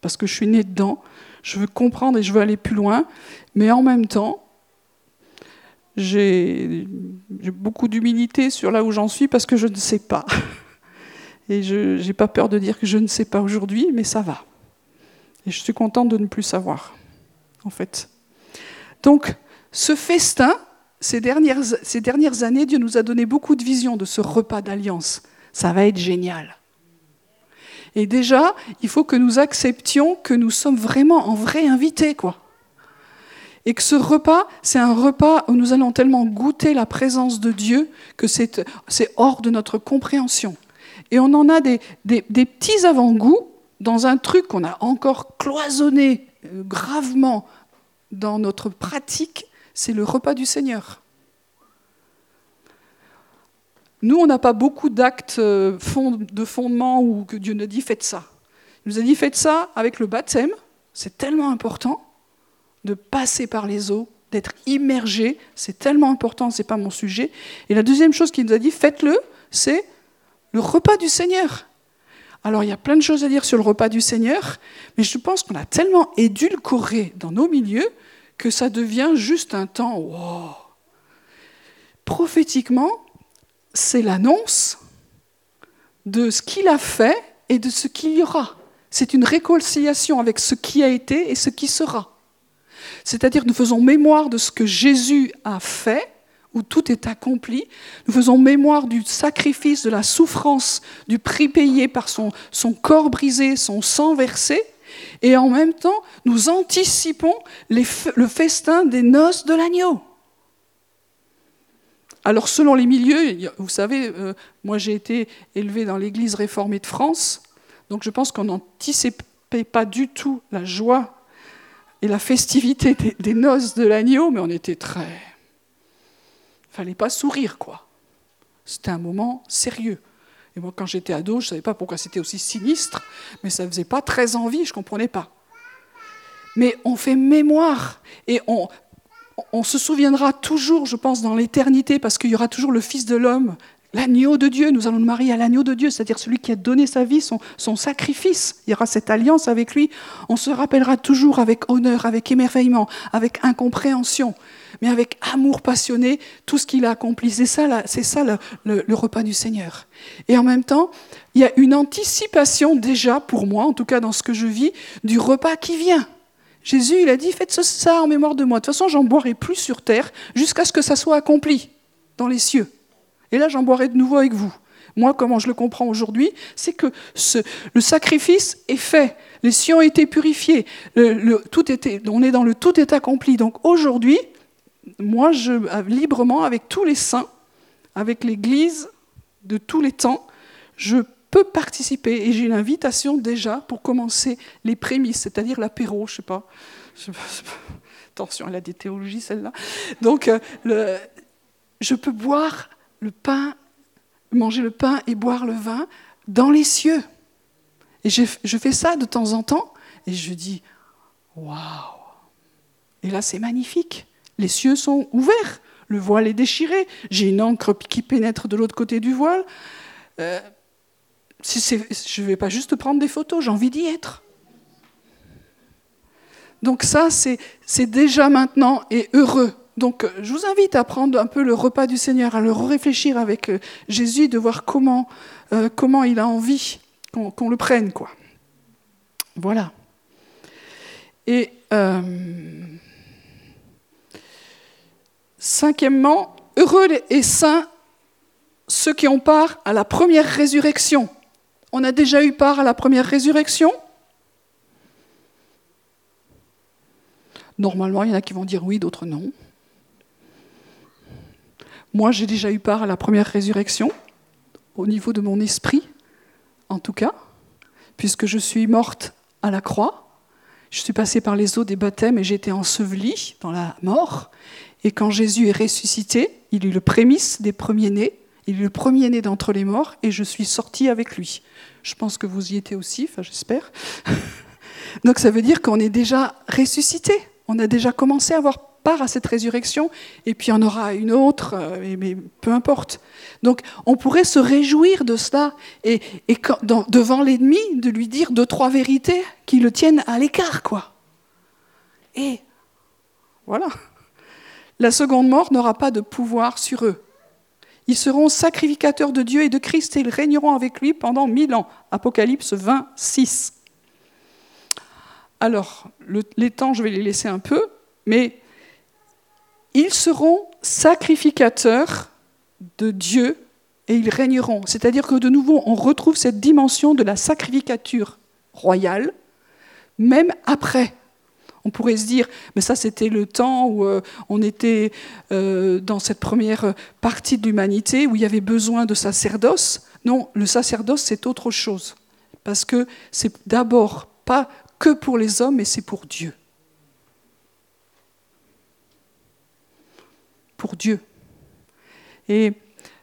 parce que je suis né dedans, je veux comprendre et je veux aller plus loin, mais en même temps, j'ai beaucoup d'humilité sur là où j'en suis parce que je ne sais pas. *laughs* Et je n'ai pas peur de dire que je ne sais pas aujourd'hui, mais ça va. Et je suis contente de ne plus savoir, en fait. Donc, ce festin, ces dernières, années, Dieu nous a donné beaucoup de visions de ce repas d'alliance. Ça va être génial. Et déjà, il faut que nous acceptions que nous sommes vraiment en vrai invités, quoi. Et que ce repas, c'est un repas où nous allons tellement goûter la présence de Dieu que c'est hors de notre compréhension. Et on en a des petits avant-goûts dans un truc qu'on a encore cloisonné euh, gravement dans notre pratique, c'est le repas du Seigneur. Nous, on n'a pas beaucoup d'actes euh, de fondement où Dieu nous dit faites ça. Il nous a dit faites ça avec le baptême. C'est tellement important de passer par les eaux, d'être immergé. C'est tellement important, ce n'est pas mon sujet. Et la deuxième chose qu'il nous a dit faites-le, c'est le repas du Seigneur. Alors il y a plein de choses à dire sur le repas du Seigneur, mais je pense qu'on a tellement édulcoré dans nos milieux que ça devient juste un temps. Prophétiquement, c'est l'annonce de ce qu'il a fait et de ce qu'il y aura. C'est une réconciliation avec ce qui a été et ce qui sera. C'est-à-dire nous faisons mémoire de ce que Jésus a fait où tout est accompli. Nous faisons mémoire du sacrifice, de la souffrance, du prix payé par son corps brisé, son sang versé. Et en même temps, nous anticipons le festin des noces de l'agneau. Alors selon les milieux, vous savez, euh, moi j'ai été élevé dans l'Église réformée de France, donc je pense qu'on n'anticipait pas du tout la joie et la festivité des, des noces de l'agneau, mais on était très fallait pas sourire, quoi. C'était un moment sérieux. Et moi, quand j'étais ado, je ne savais pas pourquoi c'était aussi sinistre, mais ça ne faisait pas très envie, je ne comprenais pas. Mais on fait mémoire et on, se souviendra toujours, je pense, dans l'éternité, parce qu'il y aura toujours le Fils de l'homme, l'agneau de Dieu. Nous allons nous marier à l'agneau de Dieu, c'est-à-dire celui qui a donné sa vie, son, sacrifice. Il y aura cette alliance avec lui. On se rappellera toujours avec honneur, avec émerveillement, avec incompréhension mais avec amour passionné, tout ce qu'il a accompli. C'est ça, c'est ça le, repas du Seigneur. Et en même temps, il y a une anticipation déjà, pour moi, en tout cas dans ce que je vis, du repas qui vient. Jésus, il a dit, faites ça en mémoire de moi. De toute façon, j'en boirai plus sur terre jusqu'à ce que ça soit accompli dans les cieux. Et là, j'en boirai de nouveau avec vous. Moi, comment je le comprends aujourd'hui, c'est que le sacrifice est fait. Les cieux ont été purifiés. Tout était, on est dans le tout est accompli. Donc aujourd'hui, moi, je, librement, avec tous les saints, avec l'Église de tous les temps, je peux participer et j'ai une invitation déjà pour commencer les prémices, c'est-à-dire l'apéro, je pas. sais pas. Attention, elle a des théologies, celle-là. Donc, euh, je peux boire le pain, manger le pain et boire le vin dans les cieux. Et je, je fais ça de temps en temps et je dis, waouh! Et là, c'est magnifique. Les cieux sont ouverts, le voile est déchiré, j'ai une encre qui pénètre de l'autre côté du voile. Euh, je ne vais pas juste prendre des photos, j'ai envie d'y être. Donc ça, c'est déjà maintenant et heureux. Donc je vous invite à prendre un peu le repas du Seigneur, à le réfléchir avec euh, Jésus, de voir comment, euh, il a envie qu'on le prenne. Voilà. Et Cinquièmement, heureux et saints ceux qui ont part à la première résurrection. On a déjà eu part à la première résurrection? Normalement, il y en a qui vont dire oui, d'autres non. Moi, j'ai déjà eu part à la première résurrection au niveau de mon esprit, en tout cas, puisque je suis morte à la croix. Je suis passée par les eaux des baptêmes et j'ai été ensevelie dans la mort. Et quand Jésus est ressuscité, il est le prémisse des premiers-nés, il est le premier-né d'entre les morts, et je suis sortie avec lui. Je pense que vous y étiez aussi, enfin j'espère. *laughs* Donc ça veut dire qu'on est déjà ressuscité, on a déjà commencé à avoir part à cette résurrection, et puis en aura une autre, euh, mais, peu importe. Donc on pourrait se réjouir de cela, et, devant l'ennemi, de lui dire deux, trois vérités qui le tiennent à l'écart, quoi. Et voilà. La seconde mort n'aura pas de pouvoir sur eux. Ils seront sacrificateurs de Dieu et de Christ et ils régneront avec lui pendant mille ans. Apocalypse 26. Alors, les temps, je vais les laisser un peu, mais ils seront sacrificateurs de Dieu et ils régneront. C'est-à-dire que de nouveau, on retrouve cette dimension de la sacrificature royale, même après. On pourrait se dire, mais ça c'était le temps où euh, on était euh, dans cette première partie de l'humanité où il y avait besoin de sacerdoce. Non, le sacerdoce c'est autre chose. Parce que c'est d'abord pas que pour les hommes, mais c'est pour Dieu. Pour Dieu. Et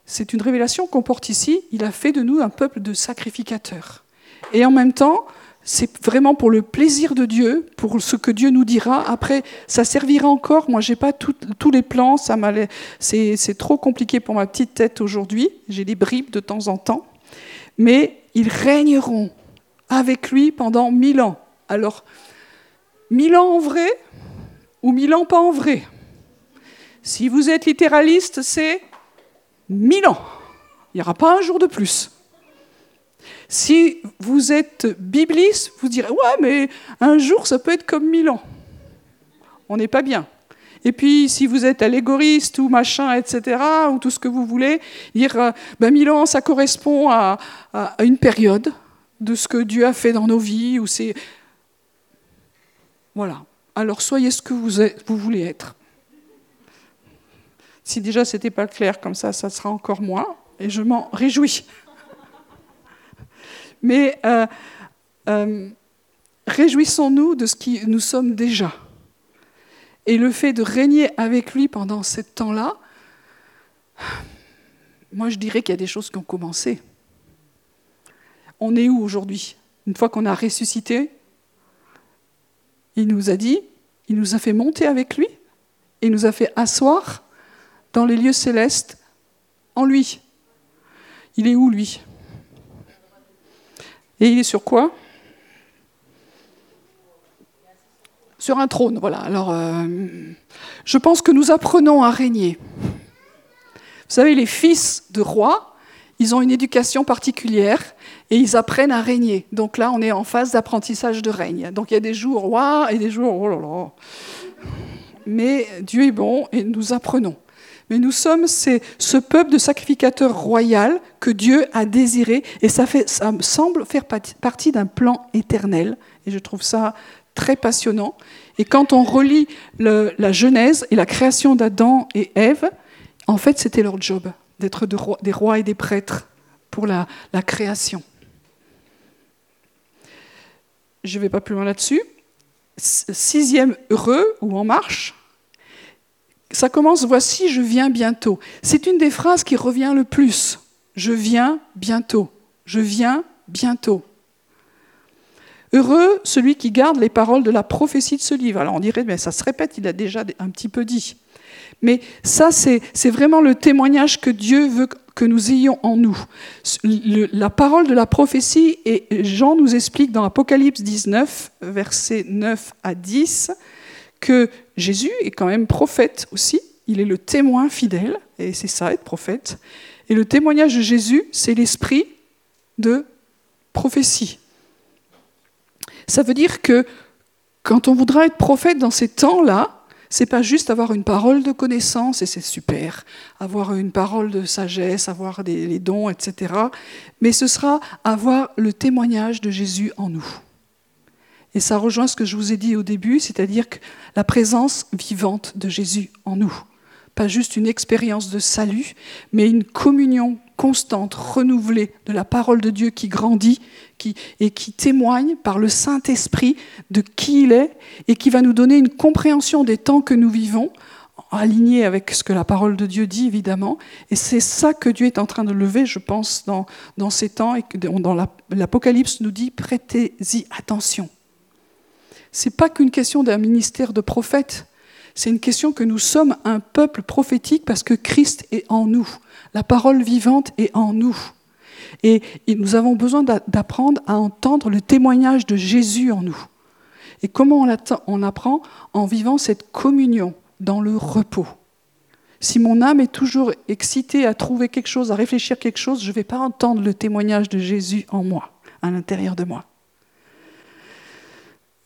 c'est une révélation qu'on porte ici. Il a fait de nous un peuple de sacrificateurs. Et en même temps, c'est vraiment pour le plaisir de Dieu, pour ce que Dieu nous dira. Après, ça servira encore. Moi, j'ai pas tous les plans. Ça c'est trop compliqué pour ma petite tête aujourd'hui. J'ai des bribes de temps en temps. Mais ils régneront avec lui pendant mille ans. Alors, mille ans en vrai ou mille ans pas en vrai? Si vous êtes littéraliste, c'est mille ans. Il n'y aura pas un jour de plus. Si vous êtes bibliste, vous direz Ouais, mais un jour, ça peut être comme mille ans. On n'est pas bien. Et puis, si vous êtes allégoriste ou machin, etc., ou tout ce que vous voulez, dire euh, ben, mille ans, ça correspond à, à, une période de ce que Dieu a fait dans nos vies, ou c'est voilà. Alors soyez ce que vous, voulez être. Si déjà ce n'était pas clair comme ça, ça sera encore moins, et je m'en réjouis. Mais euh, euh, réjouissons-nous de ce que nous sommes déjà. Et le fait de régner avec lui pendant ce temps-là, moi je dirais qu'il y a des choses qui ont commencé. On est où aujourd'hui? Une fois qu'on a ressuscité, il nous a dit, il nous a fait monter avec lui, il nous a fait asseoir dans les lieux célestes en lui. Il est où lui? Et il est sur quoi? Sur un trône, voilà. Alors, euh, je pense que nous apprenons à régner. Vous savez, les fils de rois, ils ont une éducation particulière et ils apprennent à régner. Donc là, on est en phase d'apprentissage de règne. Donc il y a des jours waouh et des jours oh là là. Mais Dieu est bon et nous apprenons. Mais nous sommes ce peuple de sacrificateurs royal que Dieu a désiré et ça, semble faire partie d'un plan éternel. Et je trouve ça très passionnant. Et quand on relit la Genèse et la création d'Adam et Ève, en fait, c'était leur job d'être des rois et des prêtres pour la, création. Je ne vais pas plus loin là-dessus. Sixième heureux ou en marche, ça commence Voici, je viens bientôt. C'est une des phrases qui revient le plus. Je viens bientôt. Je viens bientôt. Heureux celui qui garde les paroles de la prophétie de ce livre. Alors on dirait, mais ça se répète, il a déjà un petit peu dit. Mais ça, c'est vraiment le témoignage que Dieu veut que nous ayons en nous. la parole de la prophétie, et Jean nous explique dans Apocalypse 19, versets 9 à 10, que Jésus est quand même prophète aussi, il est le témoin fidèle, et c'est ça être prophète. Et le témoignage de Jésus, c'est l'esprit de prophétie. Ça veut dire que quand on voudra être prophète dans ces temps-là, c'est pas juste avoir une parole de connaissance, et c'est super, avoir une parole de sagesse, avoir des dons, etc. Mais ce sera avoir le témoignage de Jésus en nous. Et ça rejoint ce que je vous ai dit au début, c'est-à-dire que la présence vivante de Jésus en nous. Pas juste une expérience de salut, mais une communion constante, renouvelée de la parole de Dieu qui grandit qui, et qui témoigne par le Saint-Esprit de qui il est et qui va nous donner une compréhension des temps que nous vivons, alignée avec ce que la parole de Dieu dit évidemment. Et c'est ça que Dieu est en train de lever, je pense, dans, dans ces temps et que dans l'Apocalypse nous dit prêtez-y attention. C'est pas qu'une question d'un ministère de prophète, c'est une question que nous sommes un peuple prophétique parce que Christ est en nous. La parole vivante est en nous. Et nous avons besoin d'apprendre à entendre le témoignage de Jésus en nous. Et comment on apprend En vivant cette communion dans le repos. Si mon âme est toujours excitée à trouver quelque chose, à réfléchir quelque chose, je ne vais pas entendre le témoignage de Jésus en moi, à l'intérieur de moi.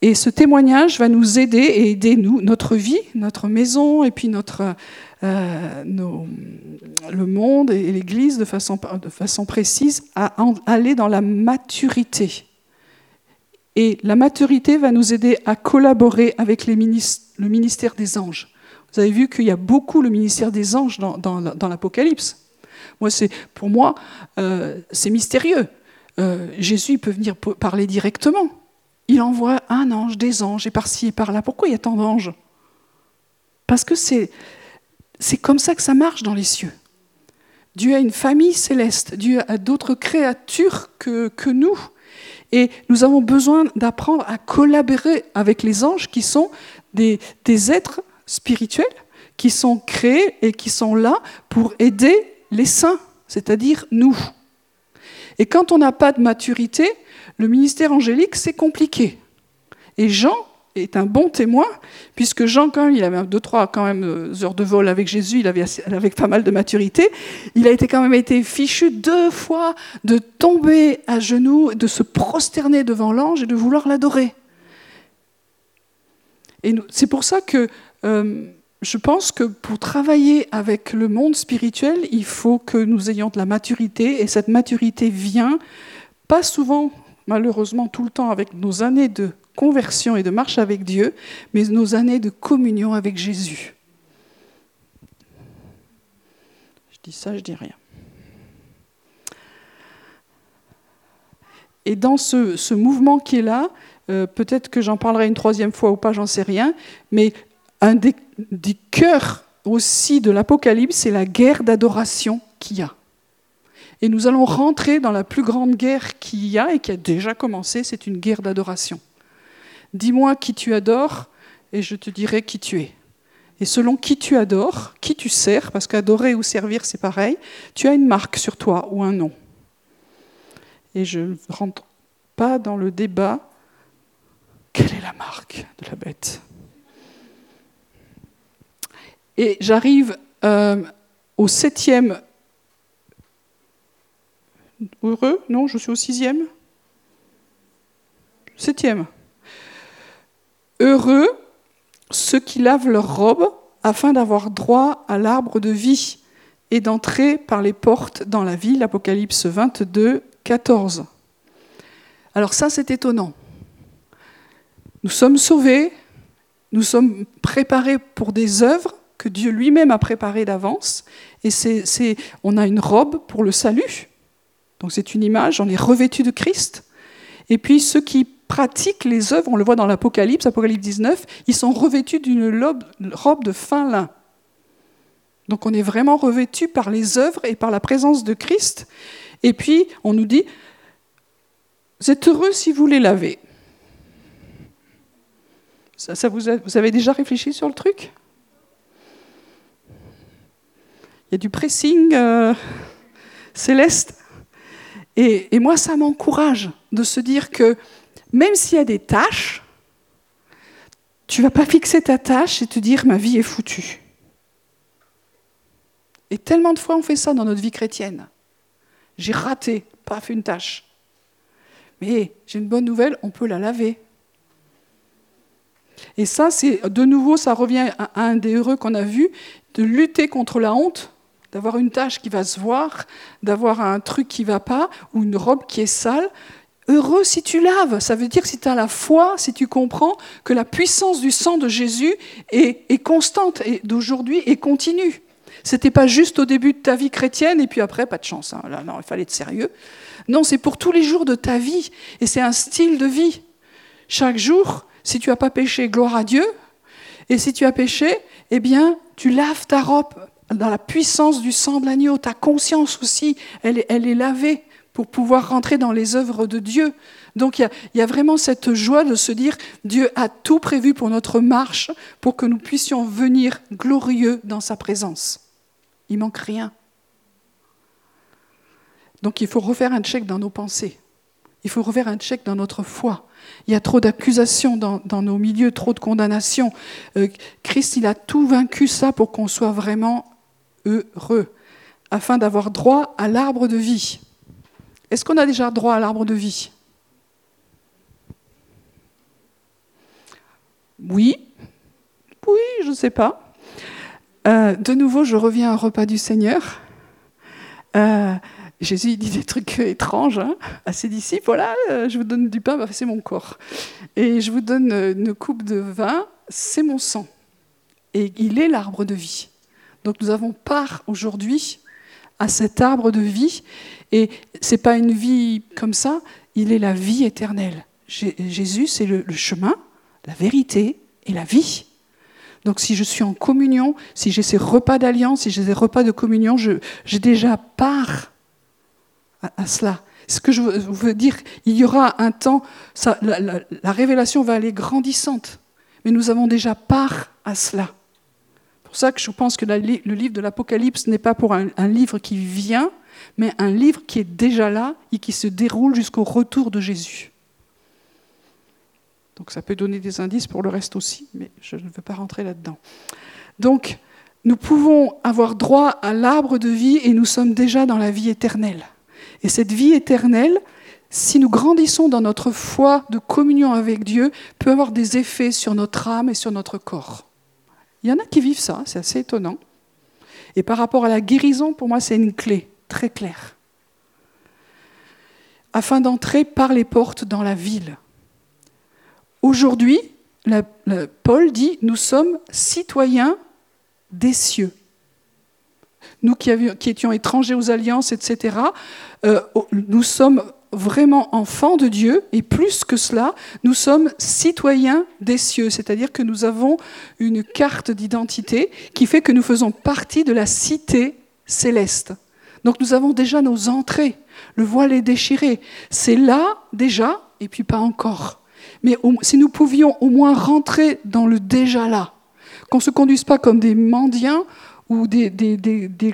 Et ce témoignage va nous aider et aider notre vie, notre maison, et puis notre, euh, le monde et l'Église de façon, précise à aller dans la maturité. Et la maturité va nous aider à collaborer avec le ministère des anges. Vous avez vu qu'il y a beaucoup le ministère des anges dans, dans, l'Apocalypse. Moi, c'est pour moi, euh, c'est mystérieux. Euh, Jésus peut venir parler directement il envoie un ange, des anges, et par-ci et par-là. Pourquoi il y a tant d'anges? Parce que c'est, comme ça que ça marche dans les cieux. Dieu a une famille céleste, Dieu a d'autres créatures que, nous. Et nous avons besoin d'apprendre à collaborer avec les anges qui sont des êtres spirituels, qui sont créés et qui sont là pour aider les saints, c'est-à-dire nous. Et quand on n'a pas de maturité, le ministère angélique, c'est compliqué. Et Jean est un bon témoin, puisque Jean, quand même, il avait deux, trois quand même, euh, heures de vol avec Jésus, il avait, pas mal de maturité. Il a été quand même été fichu deux fois de tomber à genoux, de se prosterner devant l'ange et de vouloir l'adorer. Et c'est pour ça que euh, je pense que pour travailler avec le monde spirituel, il faut que nous ayons de la maturité, et cette maturité vient pas souvent malheureusement tout le temps avec nos années de conversion et de marche avec Dieu, mais nos années de communion avec Jésus. Je dis ça, je dis rien. Et dans ce, mouvement qui est là, euh, peut-être que j'en parlerai une troisième fois ou pas, j'en sais rien, mais un des, des cœurs aussi de l'Apocalypse, c'est la guerre d'adoration qu'il y a. Et nous allons rentrer dans la plus grande guerre qu'il y a et qui a déjà commencé, c'est une guerre d'adoration. Dis-moi qui tu adores et je te dirai qui tu es. Et selon qui tu adores, qui tu sers, parce qu'adorer ou servir c'est pareil, tu as une marque sur toi ou un nom. Et je ne rentre pas dans le débat. Quelle est la marque de la bête? Et j'arrive euh, au septième Heureux Non, je suis au sixième Septième. Heureux ceux qui lavent leurs robes afin d'avoir droit à l'arbre de vie et d'entrer par les portes dans la ville. Apocalypse 22, 14. Alors ça, c'est étonnant. Nous sommes sauvés, nous sommes préparés pour des œuvres que Dieu lui-même a préparées d'avance, et c'est, on a une robe pour le salut. Donc c'est une image, on est revêtu de Christ. Et puis ceux qui pratiquent les œuvres, on le voit dans l'Apocalypse, Apocalypse 19, ils sont revêtus d'une robe de fin lin. Donc on est vraiment revêtu par les œuvres et par la présence de Christ. Et puis on nous dit, vous êtes heureux si vous les lavez. Vous, avez déjà réfléchi sur le truc? Il y a du pressing euh, céleste? Et, moi, ça m'encourage de se dire que même s'il y a des tâches, tu vas pas fixer ta tâche et te dire ma vie est foutue. Et tellement de fois on fait ça dans notre vie chrétienne. J'ai raté, pas fait une tâche. Mais j'ai une bonne nouvelle, on peut la laver. Et ça, c'est de nouveau, ça revient à un des heureux qu'on a vu, de lutter contre la honte d'avoir une tâche qui va se voir, d'avoir un truc qui va pas, ou une robe qui est sale. Heureux si tu laves, ça veut dire si tu as la foi, si tu comprends que la puissance du sang de Jésus est, constante et d'aujourd'hui et continue. C'était pas juste au début de ta vie chrétienne et puis après, pas de chance. Hein. Là, non, il fallait être sérieux. Non, c'est pour tous les jours de ta vie. Et c'est un style de vie. Chaque jour, si tu n'as pas péché, gloire à Dieu. Et si tu as péché, eh bien, tu laves ta robe dans la puissance du sang de l'agneau. Ta conscience aussi, elle, est lavée pour pouvoir rentrer dans les œuvres de Dieu. Donc il y, a, vraiment cette joie de se dire, Dieu a tout prévu pour notre marche, pour que nous puissions venir glorieux dans sa présence. Il manque rien. Donc il faut refaire un check dans nos pensées. Il faut refaire un check dans notre foi. Il y a trop d'accusations dans, nos milieux, trop de condamnations. Euh, Christ, il a tout vaincu ça pour qu'on soit vraiment heureux, afin d'avoir droit à l'arbre de vie. Est-ce qu'on a déjà droit à l'arbre de vie? Oui, oui, je ne sais pas. Euh, de nouveau, je reviens au repas du Seigneur. Euh, Jésus dit des trucs étranges hein, à ses disciples. Voilà, euh, je vous donne du pain, bah, c'est mon corps. Et je vous donne une coupe de vin, c'est mon sang. Et il est l'arbre de vie. Donc nous avons part aujourd'hui à cet arbre de vie. Et ce n'est pas une vie comme ça, il est la vie éternelle. Jésus, c'est le chemin, la vérité et la vie. Donc si je suis en communion, si j'ai ces repas d'alliance, si j'ai ces repas de communion, j'ai déjà part à, cela. Ce que je veux dire, il y aura un temps, la, révélation va aller grandissante, mais nous avons déjà part à cela. C'est pour ça que je pense que le livre de l'Apocalypse n'est pas pour un, un livre qui vient, mais un livre qui est déjà là et qui se déroule jusqu'au retour de Jésus. Donc ça peut donner des indices pour le reste aussi, mais je ne veux pas rentrer là-dedans. Donc, nous pouvons avoir droit à l'arbre de vie et nous sommes déjà dans la vie éternelle. Et cette vie éternelle, si nous grandissons dans notre foi de communion avec Dieu, peut avoir des effets sur notre âme et sur notre corps. Il y en a qui vivent ça, c'est assez étonnant. Et par rapport à la guérison, pour moi, c'est une clé très claire. Afin d'entrer par les portes dans la ville. Aujourd'hui, Paul dit, nous sommes citoyens des cieux. Nous qui, étions étrangers aux alliances, etc., euh, nous sommes vraiment enfants de Dieu, et plus que cela, nous sommes citoyens des cieux, c'est-à-dire que nous avons une carte d'identité qui fait que nous faisons partie de la cité céleste. Donc nous avons déjà nos entrées, le voile est déchiré. C'est là déjà, et puis pas encore. Mais si nous pouvions au moins rentrer dans le déjà là, qu'on ne se conduise pas comme des mendiants ou des,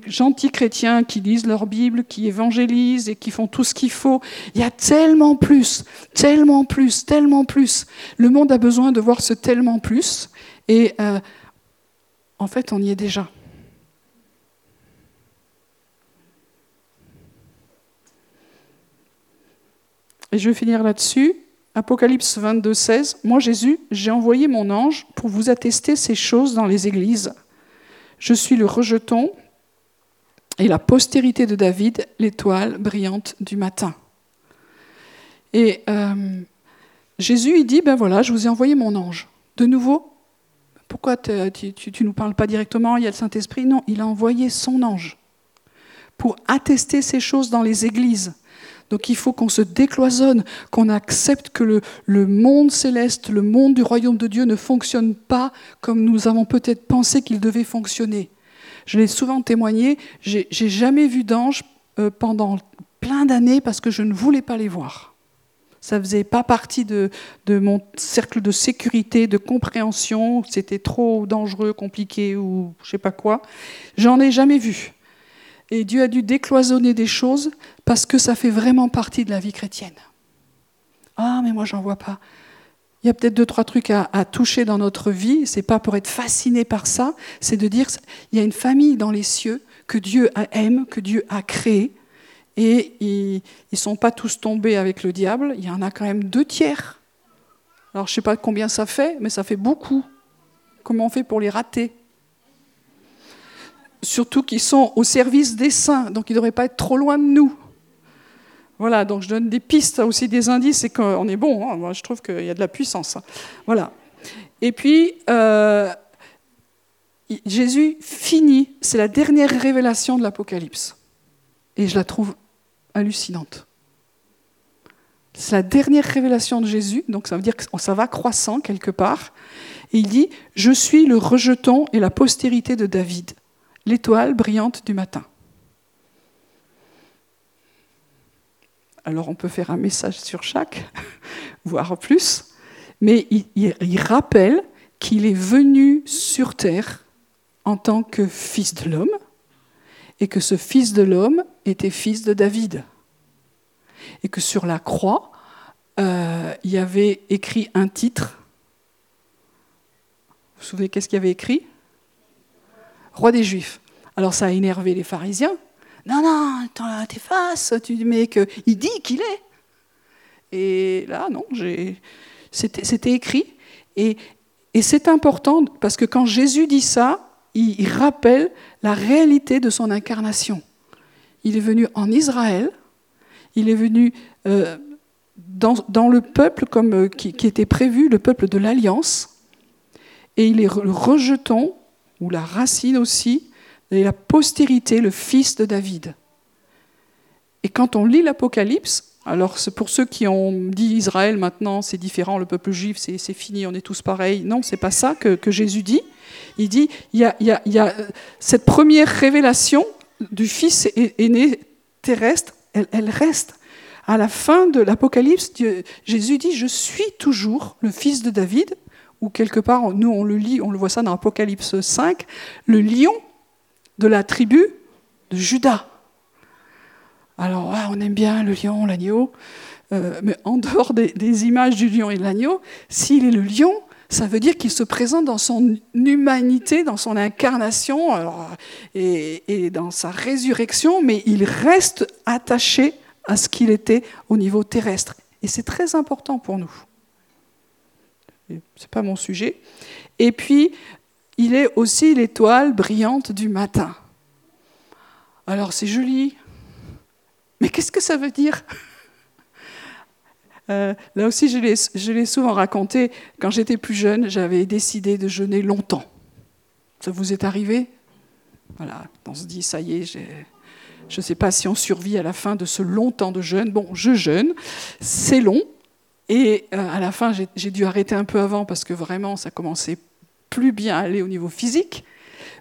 gentils chrétiens qui lisent leur Bible, qui évangélisent et qui font tout ce qu'il faut. Il y a tellement plus, tellement plus, tellement plus. Le monde a besoin de voir ce tellement plus. Et euh, en fait, on y est déjà. Et je vais finir là-dessus. Apocalypse 22, 16. Moi, Jésus, j'ai envoyé mon ange pour vous attester ces choses dans les églises. Je suis le rejeton et la postérité de David, l'étoile brillante du matin. Et euh, Jésus, il dit, ben voilà, je vous ai envoyé mon ange. De nouveau, pourquoi tu ne nous parles pas directement, il y a le Saint-Esprit? Non, il a envoyé son ange pour attester ces choses dans les églises. Donc il faut qu'on se décloisonne, qu'on accepte que le, monde céleste, le monde du royaume de Dieu ne fonctionne pas comme nous avons peut-être pensé qu'il devait fonctionner. Je l'ai souvent témoigné, j'ai jamais vu d'ange euh, pendant plein d'années parce que je ne voulais pas les voir. Ça ne faisait pas partie de, de, mon cercle de sécurité, de compréhension. C'était trop dangereux, compliqué ou je sais pas quoi. J'en ai jamais vu. Et Dieu a dû décloisonner des choses parce que ça fait vraiment partie de la vie chrétienne. Ah, mais moi, j'en vois pas. Il y a peut-être deux, trois trucs à, toucher dans notre vie. C'est pas pour être fasciné par ça. C'est de dire il y a une famille dans les cieux que Dieu aime, que Dieu a créée. Et ils ne sont pas tous tombés avec le diable. Il y en a quand même deux tiers. Alors, je ne sais pas combien ça fait, mais ça fait beaucoup. Comment on fait pour les rater? Surtout qu'ils sont au service des saints, donc ils ne devraient pas être trop loin de nous. Voilà, donc je donne des pistes, aussi des indices, et qu'on est bon. Hein. Moi, je trouve qu'il y a de la puissance. Hein. Voilà. Et puis, euh, Jésus finit, c'est la dernière révélation de l'Apocalypse. Et je la trouve hallucinante. C'est la dernière révélation de Jésus, donc ça veut dire que ça va croissant quelque part. Et il dit, je suis le rejeton et la postérité de David, l'étoile brillante du matin. Alors on peut faire un message sur chaque, *laughs* voire plus, mais il, rappelle qu'il est venu sur terre en tant que fils de l'homme, et que ce fils de l'homme était fils de David. Et que sur la croix, euh, il y avait écrit un titre. Vous vous souvenez qu'est-ce qu'il y avait écrit? Roi des Juifs. Alors ça a énervé les pharisiens. Non, non, t'effaces, tu dis que il dit qu'il est. Et là, non, c'était écrit. Et, c'est important parce que quand Jésus dit ça, il rappelle la réalité de son incarnation. Il est venu en Israël, il est venu euh, dans, le peuple comme, euh, qui, était prévu, le peuple de l'Alliance, et il est le rejeton, la racine aussi, et la postérité, le fils de David. Et quand on lit l'Apocalypse, alors, pour ceux qui ont dit Israël maintenant, c'est différent, le peuple juif, c'est fini, on est tous pareils. Non, c'est pas ça que, Jésus dit. Il dit il y, a, il, y a, cette première révélation du Fils aîné terrestre, elle, elle reste. À la fin de l'Apocalypse, Jésus dit Je suis toujours le Fils de David, ou quelque part, nous on le lit, on le voit ça dans Apocalypse 5, le lion de la tribu de Judas. Alors, on aime bien le lion, l'agneau, euh, mais en dehors des, images du lion et de l'agneau, s'il est le lion, ça veut dire qu'il se présente dans son humanité, dans son incarnation et, dans sa résurrection, mais il reste attaché à ce qu'il était au niveau terrestre. Et c'est très important pour nous. Ce n'est pas mon sujet. Et puis, il est aussi l'étoile brillante du matin. Alors c'est joli, mais qu'est-ce que ça veut dire? Euh, Là aussi, je l'ai souvent raconté. Quand j'étais plus jeune, j'avais décidé de jeûner longtemps. Ça vous est arrivé? Voilà, on se dit, ça y est, je ne sais pas si on survit à la fin de ce long temps de jeûne. Bon, je jeûne, c'est long. Et euh, à la fin, j'ai dû arrêter un peu avant parce que vraiment, ça commençait plus bien à aller au niveau physique.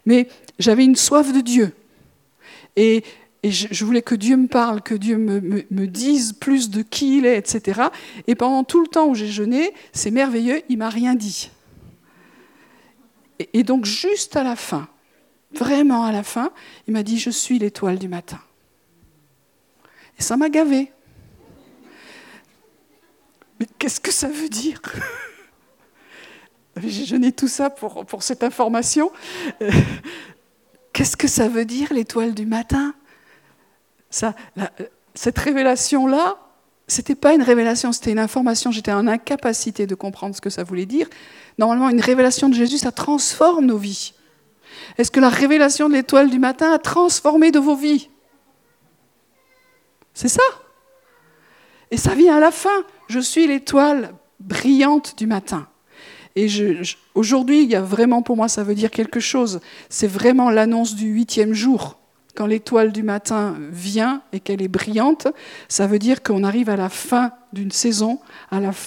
Mais j'avais une soif de Dieu. Et je, voulais que Dieu me parle, que Dieu me, dise plus de qui il est, etc. Et pendant tout le temps où j'ai jeûné, c'est merveilleux, il m'a rien dit. Et, et donc juste à la fin, vraiment à la fin, il m'a dit, je suis l'étoile du matin. Et ça m'a gavé. Mais qu'est-ce que ça veut dire? *laughs* J'ai jeûné tout ça pour, pour cette information. Qu'est-ce que ça veut dire l'étoile du matin? Cette révélation-là, c'était pas une révélation, c'était une information. J'étais en incapacité de comprendre ce que ça voulait dire. Normalement, une révélation de Jésus, ça transforme nos vies. Est-ce que la révélation de l'étoile du matin a transformé de vos vies? C'est ça? Et ça vient à la fin. Je suis l'étoile brillante du matin. Et aujourd'hui, il y a vraiment pour moi, ça veut dire quelque chose. C'est vraiment l'annonce du huitième jour. Quand l'étoile du matin vient et qu'elle est brillante, ça veut dire qu'on arrive à la fin d'une saison,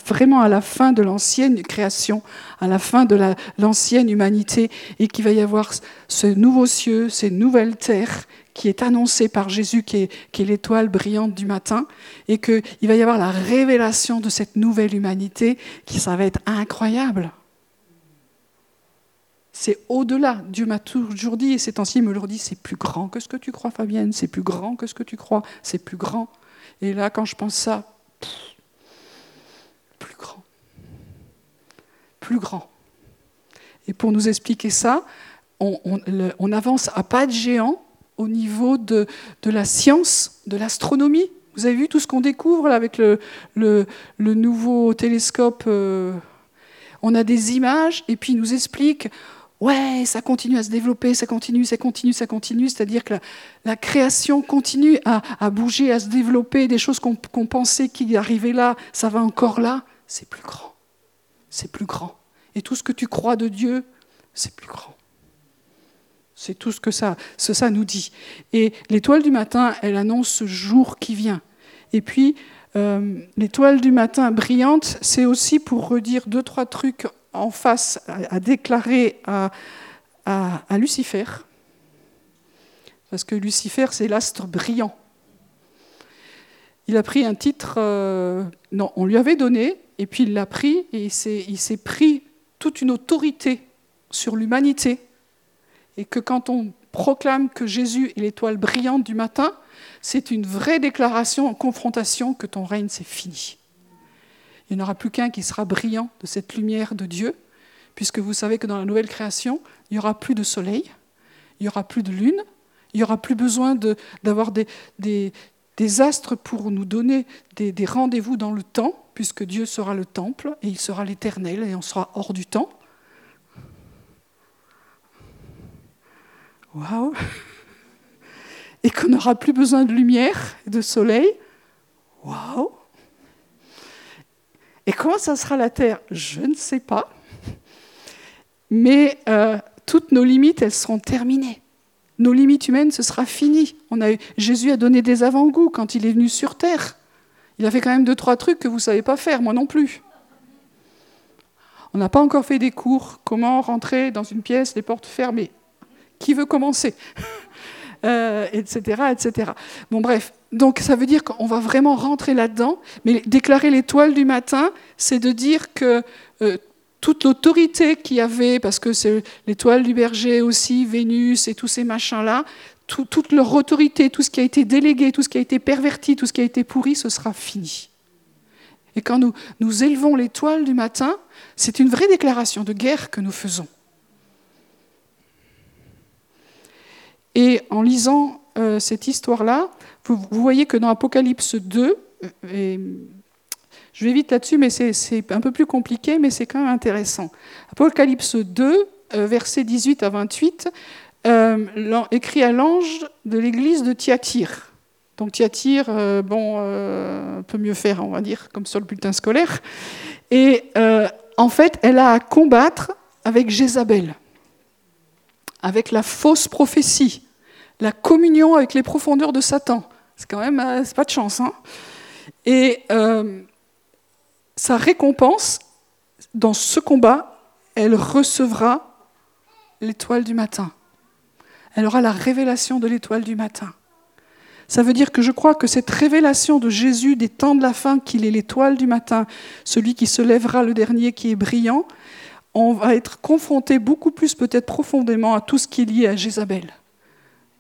vraiment à la fin de l'ancienne création, à la fin de l'ancienne humanité, et qu'il va y avoir ce nouveau cieux, ces nouvelles terres qui est annoncée par Jésus, qui est, qui est l'étoile brillante du matin, et qu'il va y avoir la révélation de cette nouvelle humanité, qui ça va être incroyable. C'est au-delà. Dieu m'a toujours dit, et ces temps-ci, il me le dit, c'est plus grand que ce que tu crois, Fabienne, c'est plus grand que ce que tu crois, c'est plus grand. Et là, quand je pense ça, plus grand. Plus grand. Et pour nous expliquer ça, on, avance à pas de géant au niveau de, la science, de l'astronomie. Vous avez vu tout ce qu'on découvre avec le, nouveau télescope euh, On a des images et puis il nous explique ouais, ça continue à se développer, ça continue, ça continue, ça continue. C'est-à-dire que la, création continue à, bouger, à se développer. Des choses qu'on pensait qui arrivaient là, ça va encore là. C'est plus grand. C'est plus grand. Et tout ce que tu crois de Dieu, c'est plus grand. C'est tout ce que ça, ça nous dit. Et l'étoile du matin, elle annonce ce jour qui vient. Et puis, euh, l'étoile du matin brillante, c'est aussi pour redire deux, trois trucs en face à, déclarer à, Lucifer. Parce que Lucifer, c'est l'astre brillant. Il a pris un titre, euh, non, on lui avait donné, et puis il l'a pris, et il s'est pris toute une autorité sur l'humanité et que quand on proclame que Jésus est l'étoile brillante du matin, c'est une vraie déclaration en confrontation que ton règne, c'est fini. Il n'y en aura plus qu'un qui sera brillant de cette lumière de Dieu, puisque vous savez que dans la nouvelle création, il n'y aura plus de soleil, il n'y aura plus de lune, il n'y aura plus besoin d'avoir des, astres pour nous donner des, des rendez-vous dans le temps, puisque Dieu sera le temple et il sera l'éternel et on sera hors du temps. Waouh Et qu'on n'aura plus besoin de lumière et de soleil. Waouh Et comment ça sera la Terre? Je ne sais pas. Mais euh, toutes nos limites, elles seront terminées. Nos limites humaines, ce sera fini. Jésus a donné des avant-goûts quand il est venu sur Terre. Il a fait quand même deux, trois trucs que vous ne savez pas faire, moi non plus. On n'a pas encore fait des cours, comment rentrer dans une pièce, les portes fermées. Qui veut commencer? Euh, etc. Bon, bref. Donc, ça veut dire qu'on va vraiment rentrer là-dedans. Mais déclarer l'étoile du matin, c'est de dire que euh, toute l'autorité qu'il y avait, parce que c'est l'étoile du berger aussi, Vénus et tous ces machins-là, toute leur autorité, tout ce qui a été délégué, tout ce qui a été perverti, tout ce qui a été pourri, ce sera fini. Et quand nous, nous élevons l'étoile du matin, c'est une vraie déclaration de guerre que nous faisons. Et en lisant euh, cette histoire-là, vous, voyez que dans Apocalypse 2, euh, et je vais vite là-dessus, mais c'est un peu plus compliqué, mais c'est quand même intéressant. Apocalypse 2, euh, versets 18 à 28, écrit à l'ange de l'église de Thyatire. Donc Thyatire, bon, on peut mieux faire, on va dire, comme sur le bulletin scolaire. Et en fait, elle a à combattre avec Jézabel, avec la fausse prophétie la communion avec les profondeurs de Satan. C'est quand même, euh, pas de chance. Hein Et euh, sa récompense, dans ce combat, elle recevra l'étoile du matin. Elle aura la révélation de l'étoile du matin. Ça veut dire que je crois que cette révélation de Jésus des temps de la fin, qu'il est l'étoile du matin, celui qui se lèvera le dernier, qui est brillant, on va être confronté beaucoup plus peut-être profondément à tout ce qui est lié à Jézabel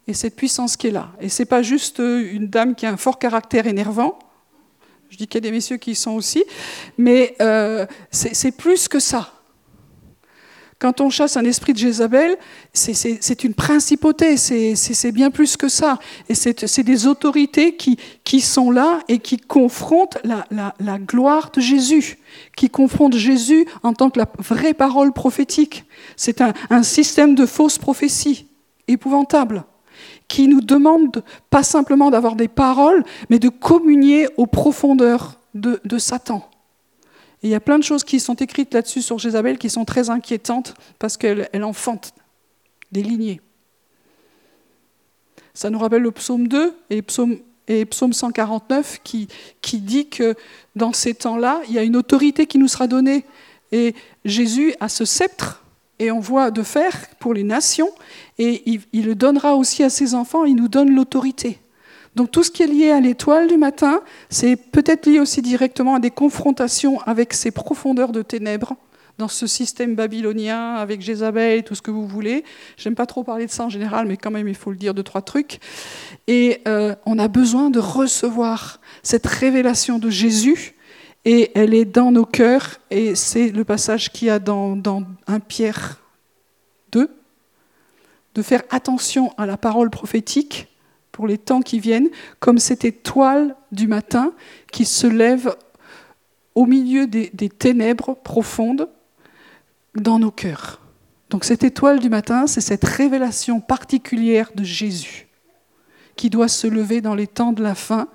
et cette puissance qui est là. Et ce n'est pas juste une dame qui a un fort caractère énervant, je dis qu'il y a des messieurs qui y sont aussi, mais euh, c'est plus que ça. Quand on chasse un esprit de Jézabel, c'est une principauté, c'est bien plus que ça. Et c'est des autorités qui, sont là et qui confrontent la, gloire de Jésus, qui confrontent Jésus en tant que la vraie parole prophétique. C'est un, un système de fausses prophéties épouvantable qui nous demande pas simplement d'avoir des paroles, mais de communier aux profondeurs de, Satan. Et il y a plein de choses qui sont écrites là-dessus sur Jézabel qui sont très inquiétantes parce qu'elle elle enfante des lignées. Ça nous rappelle le psaume 2 et psaume, psaume 149 qui, dit que dans ces temps-là, il y a une autorité qui nous sera donnée. Et Jésus a ce sceptre et on voit de faire pour les nations, et il, le donnera aussi à ses enfants, il nous donne l'autorité. Donc tout ce qui est lié à l'étoile du matin, c'est peut-être lié aussi directement à des confrontations avec ces profondeurs de ténèbres dans ce système babylonien avec Jézabel tout ce que vous voulez. J'aime pas trop parler de ça en général, mais quand même il faut le dire deux trois trucs. Et euh, on a besoin de recevoir cette révélation de Jésus et elle est dans nos cœurs, et c'est le passage qu'il y a dans, dans 1 Pierre 2, de faire attention à la parole prophétique pour les temps qui viennent, comme cette étoile du matin qui se lève au milieu des, ténèbres profondes dans nos cœurs. Donc cette étoile du matin, c'est cette révélation particulière de Jésus qui doit se lever dans les temps de la fin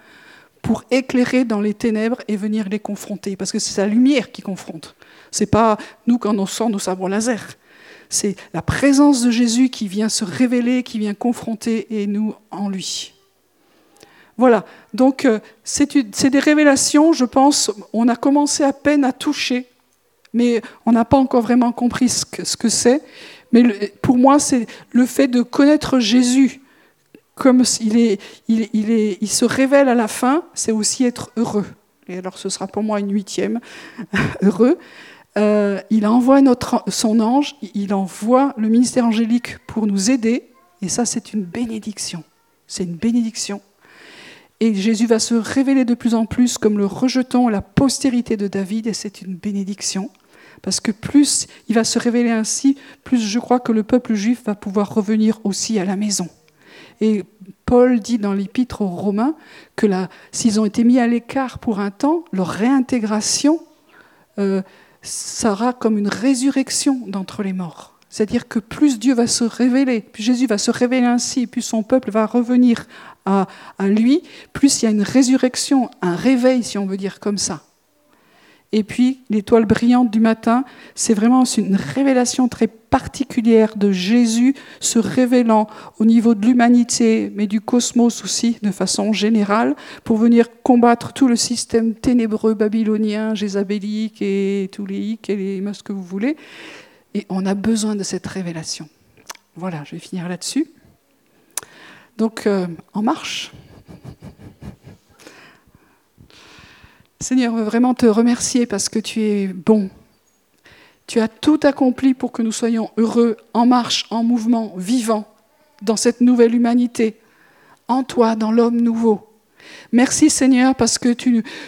pour éclairer dans les ténèbres et venir les confronter. Parce que c'est sa lumière qui confronte. C'est pas nous quand on sort nos sabres laser. C'est la présence de Jésus qui vient se révéler, qui vient confronter et nous en lui. Voilà, donc euh, c'est des révélations, je pense, on a commencé à peine à toucher, mais on n'a pas encore vraiment compris ce que c'est. Mais pour moi, c'est le fait de connaître Jésus comme il, il se révèle à la fin, c'est aussi être heureux. Et alors ce sera pour moi une huitième, *laughs* heureux. Euh, il envoie notre, son ange, il envoie le ministère angélique pour nous aider, et ça c'est une bénédiction. C'est une bénédiction. Et Jésus va se révéler de plus en plus comme le rejeton, la postérité de David, et c'est une bénédiction. Parce que plus il va se révéler ainsi, plus je crois que le peuple juif va pouvoir revenir aussi à la maison. Et Paul dit dans l'épître aux Romains que s'ils ont été mis à l'écart pour un temps, leur réintégration euh, sera comme une résurrection d'entre les morts. C'est-à-dire que plus Dieu va se révéler, plus Jésus va se révéler ainsi, plus son peuple va revenir à lui, plus il y a une résurrection, un réveil, si on veut dire comme ça. Et puis l'étoile brillante du matin, c'est vraiment une révélation très particulière de Jésus se révélant au niveau de l'humanité, mais du cosmos aussi, de façon générale, pour venir combattre tout le système ténébreux babylonien, jézabélique et tous les hic et les ce que vous voulez. Et on a besoin de cette révélation. Voilà, je vais finir là-dessus. Donc, euh, en marche. Seigneur, vraiment te remercier parce que tu es bon. Tu as tout accompli pour que nous soyons heureux, en marche, en mouvement, vivants, dans cette nouvelle humanité, en toi, dans l'homme nouveau. Merci Seigneur parce que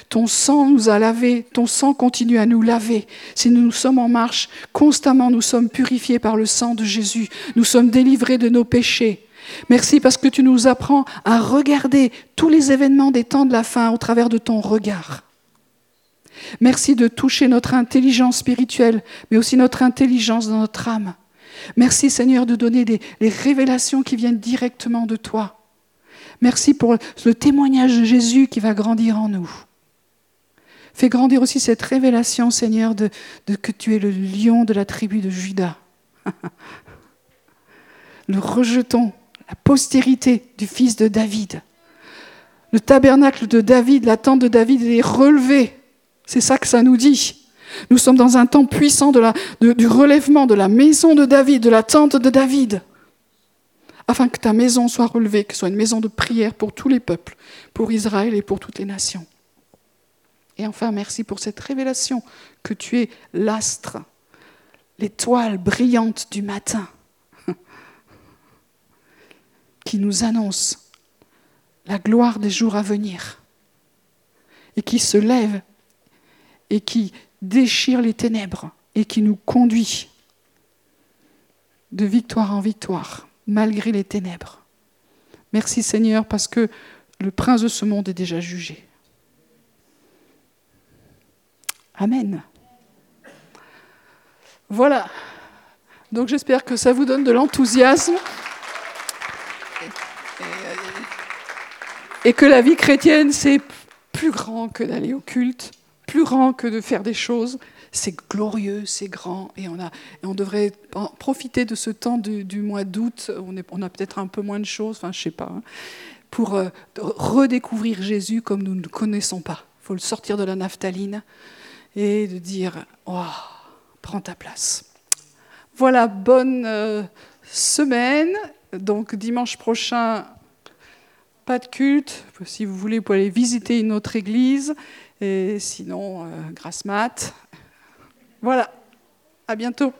ton sang nous a lavés, ton sang continue à nous laver. Si nous, nous sommes en marche, constamment nous sommes purifiés par le sang de Jésus, nous sommes délivrés de nos péchés. Merci parce que tu nous apprends à regarder tous les événements des temps de la fin au travers de ton regard. Merci de toucher notre intelligence spirituelle, mais aussi notre intelligence dans notre âme. Merci Seigneur de donner les révélations qui viennent directement de toi. Merci pour le témoignage de Jésus qui va grandir en nous. Fais grandir aussi cette révélation, Seigneur, de, de que tu es le lion de la tribu de Judas. *laughs* le rejeton, la postérité du fils de David. Le tabernacle de David, la tente de David est relevée c'est ça que ça nous dit. Nous sommes dans un temps puissant du relèvement de la maison de David, de la tente de David, afin que ta maison soit relevée, que ce soit une maison de prière pour tous les peuples, pour Israël et pour toutes les nations. Et enfin, merci pour cette révélation que tu es l'astre, l'étoile brillante du matin, *laughs* qui nous annonce la gloire des jours à venir et qui se lève et qui déchire les ténèbres et qui nous conduit de victoire en victoire, malgré les ténèbres. Merci Seigneur parce que le prince de ce monde est déjà jugé. Amen. Voilà. Donc j'espère que ça vous donne de l'enthousiasme et que la vie chrétienne, c'est plus grand que d'aller au culte grand que de faire des choses. C'est glorieux, c'est grand, et on, a, on devrait profiter de ce temps du, mois d'août, on, on, a peut-être un peu moins de choses, enfin je sais pas, hein, pour euh, redécouvrir Jésus comme nous ne le connaissons pas. Il faut le sortir de la naphtaline et de dire, oh, prends ta place. Voilà, bonne euh, semaine. Donc dimanche prochain, pas de culte. Si vous voulez, vous pouvez aller visiter une autre église. Et sinon, euh, grasse mat. Voilà. À bientôt.